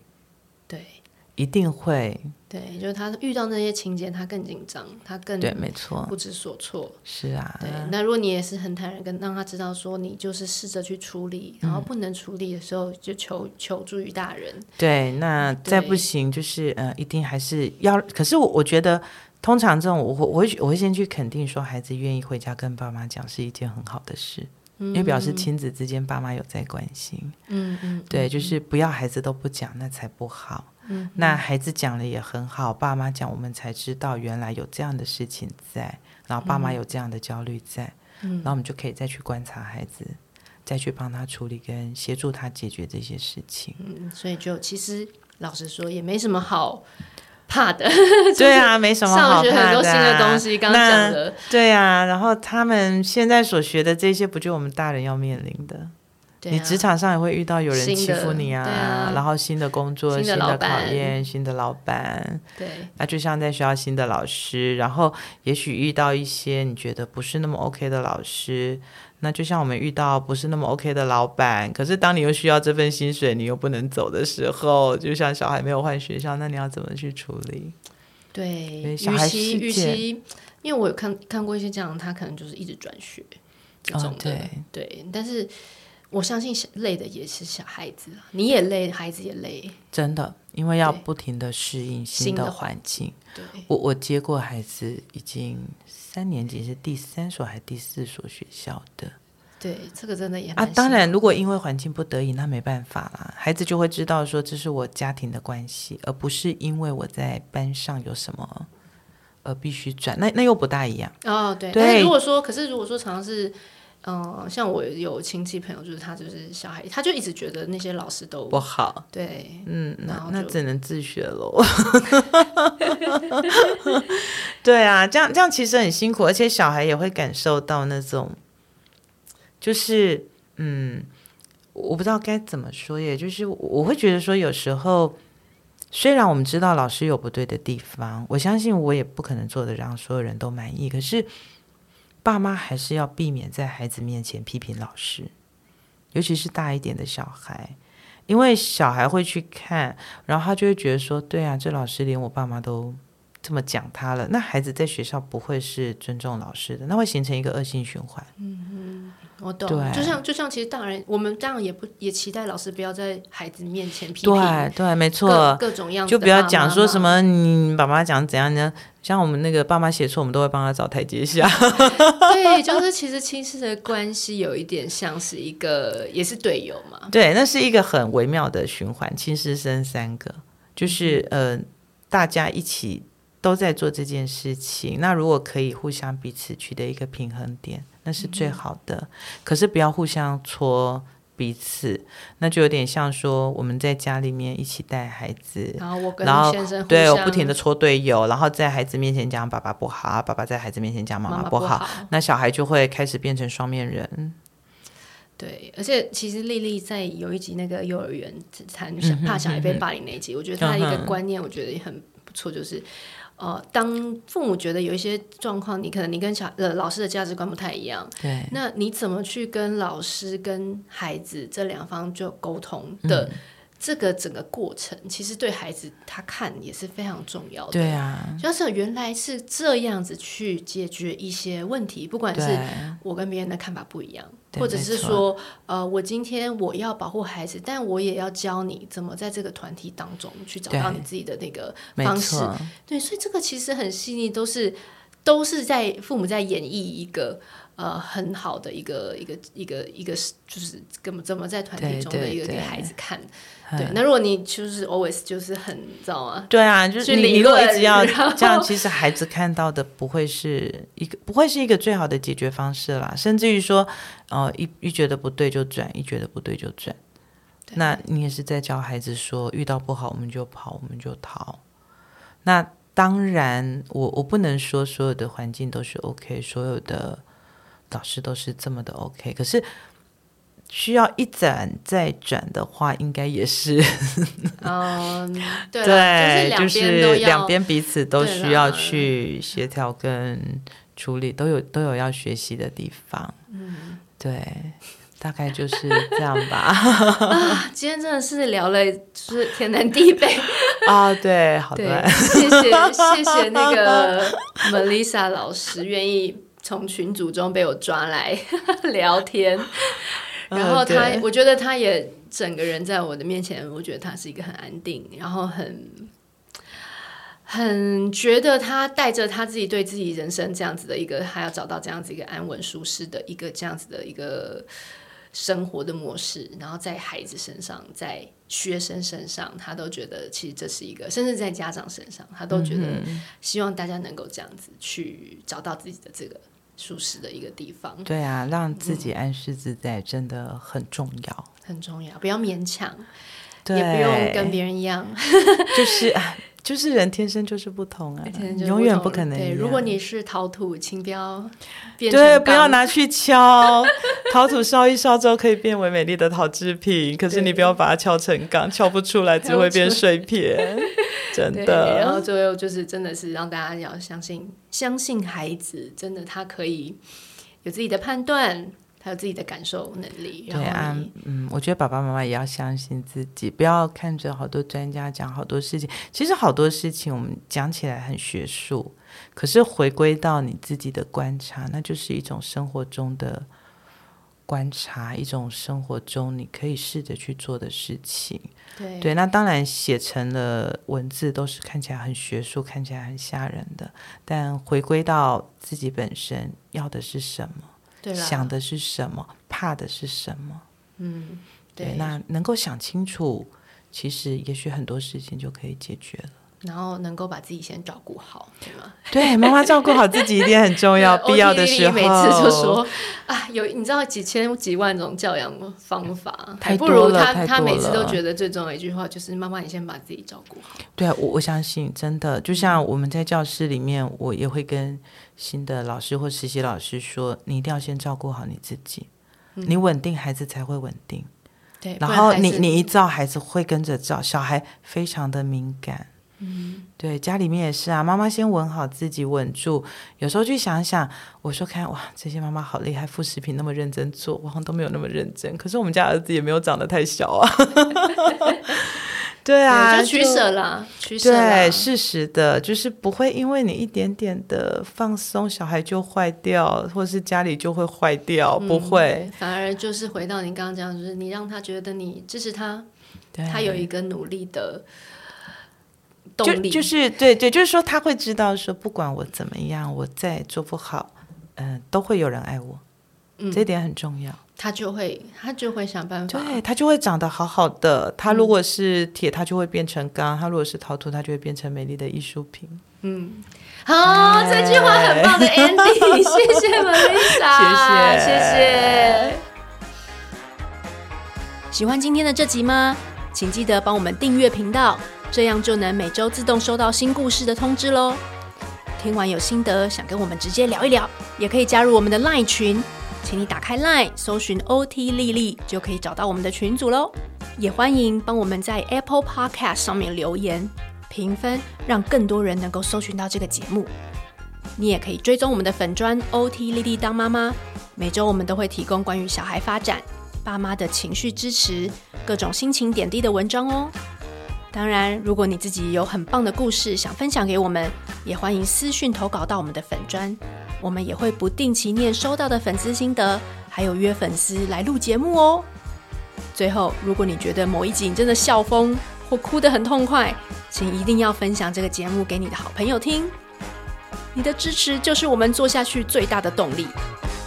对。一定会，对，就是他遇到那些情节，他更紧张，他更对，没错，不知所措。是啊，对。那如果你也是很坦然，跟让他知道说，你就是试着去处理，然后不能处理的时候，就求求助于大人。对，那再不行，就是呃，一定还是要。可是我我觉得，通常这种，我我会我会先去肯定说，孩子愿意回家跟爸妈讲，是一件很好的事。因为表示亲子之间，爸妈有在关心。嗯嗯，对，就是不要孩子都不讲，那才不好。嗯，那孩子讲了也很好，爸妈讲，我们才知道原来有这样的事情在，然后爸妈有这样的焦虑在，嗯，然后我们就可以再去观察孩子，再去帮他处理跟协助他解决这些事情。嗯，所以就其实老实说也没什么好。怕的，对啊，没什么好怕的。上学很多新的东西，刚刚讲的，对啊。然后他们现在所学的这些，不就我们大人要面临的？对啊，你职场上也会遇到有人欺负你啊，啊然后新的工作、新的，新的考验、新的老板，对。那就像在学校新的老师，然后也许遇到一些你觉得不是那么 OK 的老师。那就像我们遇到不是那么 OK 的老板，可是当你又需要这份薪水，你又不能走的时候，就像小孩没有换学校，那你要怎么去处理？对，小孩与其与其，因为我有看看过一些这样，他可能就是一直转学这种的，哦、对，对，但是我相信累的也是小孩子，你也累，孩子也累，真的，因为要不停的适应新的环境。对，我我接过孩子已经。三年级是第三所还是第四所学校的？对，这个真的也啊。当然，如果因为环境不得已，那没办法啦。孩子就会知道说，这是我家庭的关系，而不是因为我在班上有什么而必须转。那那又不大一样哦。对，对。但是如果说，可是如果说常常是。嗯，像我有亲戚朋友，就是他就是小孩，他就一直觉得那些老师都不好。对，嗯，那那只能自学喽。对啊，这样这样其实很辛苦，而且小孩也会感受到那种，就是嗯，我不知道该怎么说，也就是我会觉得说，有时候虽然我们知道老师有不对的地方，我相信我也不可能做的让所有人都满意。可是，爸妈还是要避免在孩子面前批评老师，尤其是大一点的小孩，因为小孩会去看，然后他就会觉得说：“对啊，这老师连我爸妈都这么讲他了。”那孩子在学校不会是尊重老师的，那会形成一个恶性循环。嗯嗯。我懂，就像就像其实大人，我们当然也不也期待老师不要在孩子面前批评，对对，没错，各种样子，就不要讲说什么你爸妈讲怎样呢？像我们那个爸妈写错，我们都会帮他找台阶下。对，就是其实亲师的关系有一点像是一个，也是队友嘛。对，那是一个很微妙的循环，亲师生三个，就是呃，大家一起都在做这件事情。那如果可以互相彼此取得一个平衡点。那是最好的，嗯、可是不要互相戳彼此，那就有点像说我们在家里面一起带孩子，然后我跟先生对我不停的戳队友，然后在孩子面前讲爸爸不好，爸爸在孩子面前讲妈妈不好，妈妈不好，那小孩就会开始变成双面人。对，而且其实丽丽在有一集那个幼儿园谈怕小孩被霸凌那一集，我觉得她一个观念，我觉得也很不错，就是。呃，当父母觉得有一些状况，你可能你跟小呃老师的价值观不太一样，对，那你怎么去跟老师跟孩子这两方就沟通的？嗯这个整个过程其实对孩子他看也是非常重要的。对啊，就是原来是这样子去解决一些问题，不管是我跟别人的看法不一样，或者是说，呃，我今天我要保护孩子，但我也要教你怎么在这个团体当中去找到你自己的那个方式。对，所以这个其实很细腻，都是都是在父母在演绎一个。呃，很好的一个一个一个一个，就是怎么怎么在团体中的一个给孩子看。对，那如果你就是 always 就是很，你知道吗？对啊，就是你如果一直要这样，其实孩子看到的不会是一个不会是一个最好的解决方式啦。甚至于说，呃，一一觉得不对就转，一觉得不对就转。那你也是在教孩子说，遇到不好我们就跑，我们就逃。那当然，我我不能说所有的环境都是 OK，所有的。老师都是这么的 OK，可是需要一转再转的话，应该也是，嗯，对，对，就是两边彼此都需要去协调跟处理，都有都有要学习的地方。嗯，对，大概就是这样吧。啊，今天真的是聊了，就是天南地北 啊，对，好的，谢谢谢谢那个 Melissa 老师愿意。从群组中被我抓来聊天，然后他，我觉得他也整个人在我的面前，我觉得他是一个很安定，然后很很觉得他带着他自己对自己人生这样子的一个，还要找到这样子一个安稳舒适的一个这样子的一个生活的模式，然后在孩子身上，在学生身上，他都觉得其实这是一个，甚至在家长身上，他都觉得希望大家能够这样子去找到自己的这个。舒适的一个地方，对啊，让自己安适自在真的很重要，很重要，不要勉强，也不用跟别人一样，就是就是人天生就是不同啊，永远不可能。对，如果你是陶土，请不要 变，对，不要拿去 敲陶土，烧一烧之后可以变为美丽的陶制品，可是你不要把它敲成钢，敲不出来 只会变碎片。真的，然后最后就是真的是让大家要相信，相信孩子，真的他可以有自己的判断，他有自己的感受能力。对啊，嗯，我觉得爸爸妈妈也要相信自己，不要看着好多专家讲好多事情，其实好多事情我们讲起来很学术，可是回归到你自己的观察，那就是一种生活中的。观察一种生活中你可以试着去做的事情，对对，那当然写成了文字都是看起来很学术，看起来很吓人的。但回归到自己本身要的是什么，对，想的是什么，怕的是什么，嗯，对，对，那能够想清楚，其实也许很多事情就可以解决了。然后能够把自己先照顾好，对吗？对，妈妈照顾好自己一定很重要。必要的时候，每次就说啊，有你知道几千几万种教养方法，还不如他他每次都觉得最重要的一句话就是：妈妈，你先把自己照顾好。对啊，我我相信真的，就像我们在教室里面，我也会跟新的老师或实习老师说，你一定要先照顾好你自己，嗯、你稳定，孩子才会稳定。对，然后你你一照，孩子会跟着照，小孩非常的敏感。嗯，对，家里面也是啊。妈妈先稳好自己，稳住。有时候去想想，我说看哇，这些妈妈好厉害，副食品那么认真做，我好像都没有那么认真。可是我们家儿子也没有长得太小啊。对啊，就取舍了，取舍。对，适时的，就是不会因为你一点点的放松，小孩就坏掉，或是家里就会坏掉，不会。嗯，反而就是回到您刚刚讲，就是你让他觉得你支持他，他有一个努力的动力，就就是对对，就是说他会知道说，不管我怎么样，我再做不好，嗯、呃，都会有人爱我，嗯，这点很重要。他就会，他就会想办法，对，他就会长得好好的。它如果是铁，它就会变成钢；它如果是陶土，它就会变成美丽的艺术品。嗯，好，哎、这句话很棒的 ending，谢谢 Melissa，谢谢，谢谢。喜欢今天的这集吗？请记得帮我们订阅频道，这样就能每周自动收到新故事的通知喽。听完有心得，想跟我们直接聊一聊，也可以加入我们的 LINE 群。请你打开 LINE，搜寻 OT 丽丽，就可以找到我们的群组喽。也欢迎帮我们在 Apple Podcast 上面留言评分，让更多人能够搜寻到这个节目。你也可以追踪我们的粉砖 OT 丽丽当妈妈，每周我们都会提供关于小孩发展、爸妈的情绪支持、各种心情点滴的文章哦。当然，如果你自己有很棒的故事想分享给我们，也欢迎私讯投稿到我们的粉专。我们也会不定期念收到的粉丝心得，还有约粉丝来录节目哦。最后，如果你觉得某一集你真的笑疯或哭得很痛快，请一定要分享这个节目给你的好朋友听。你的支持就是我们做下去最大的动力。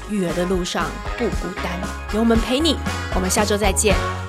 育儿的路上不孤单，有我们陪你。我们下周再见。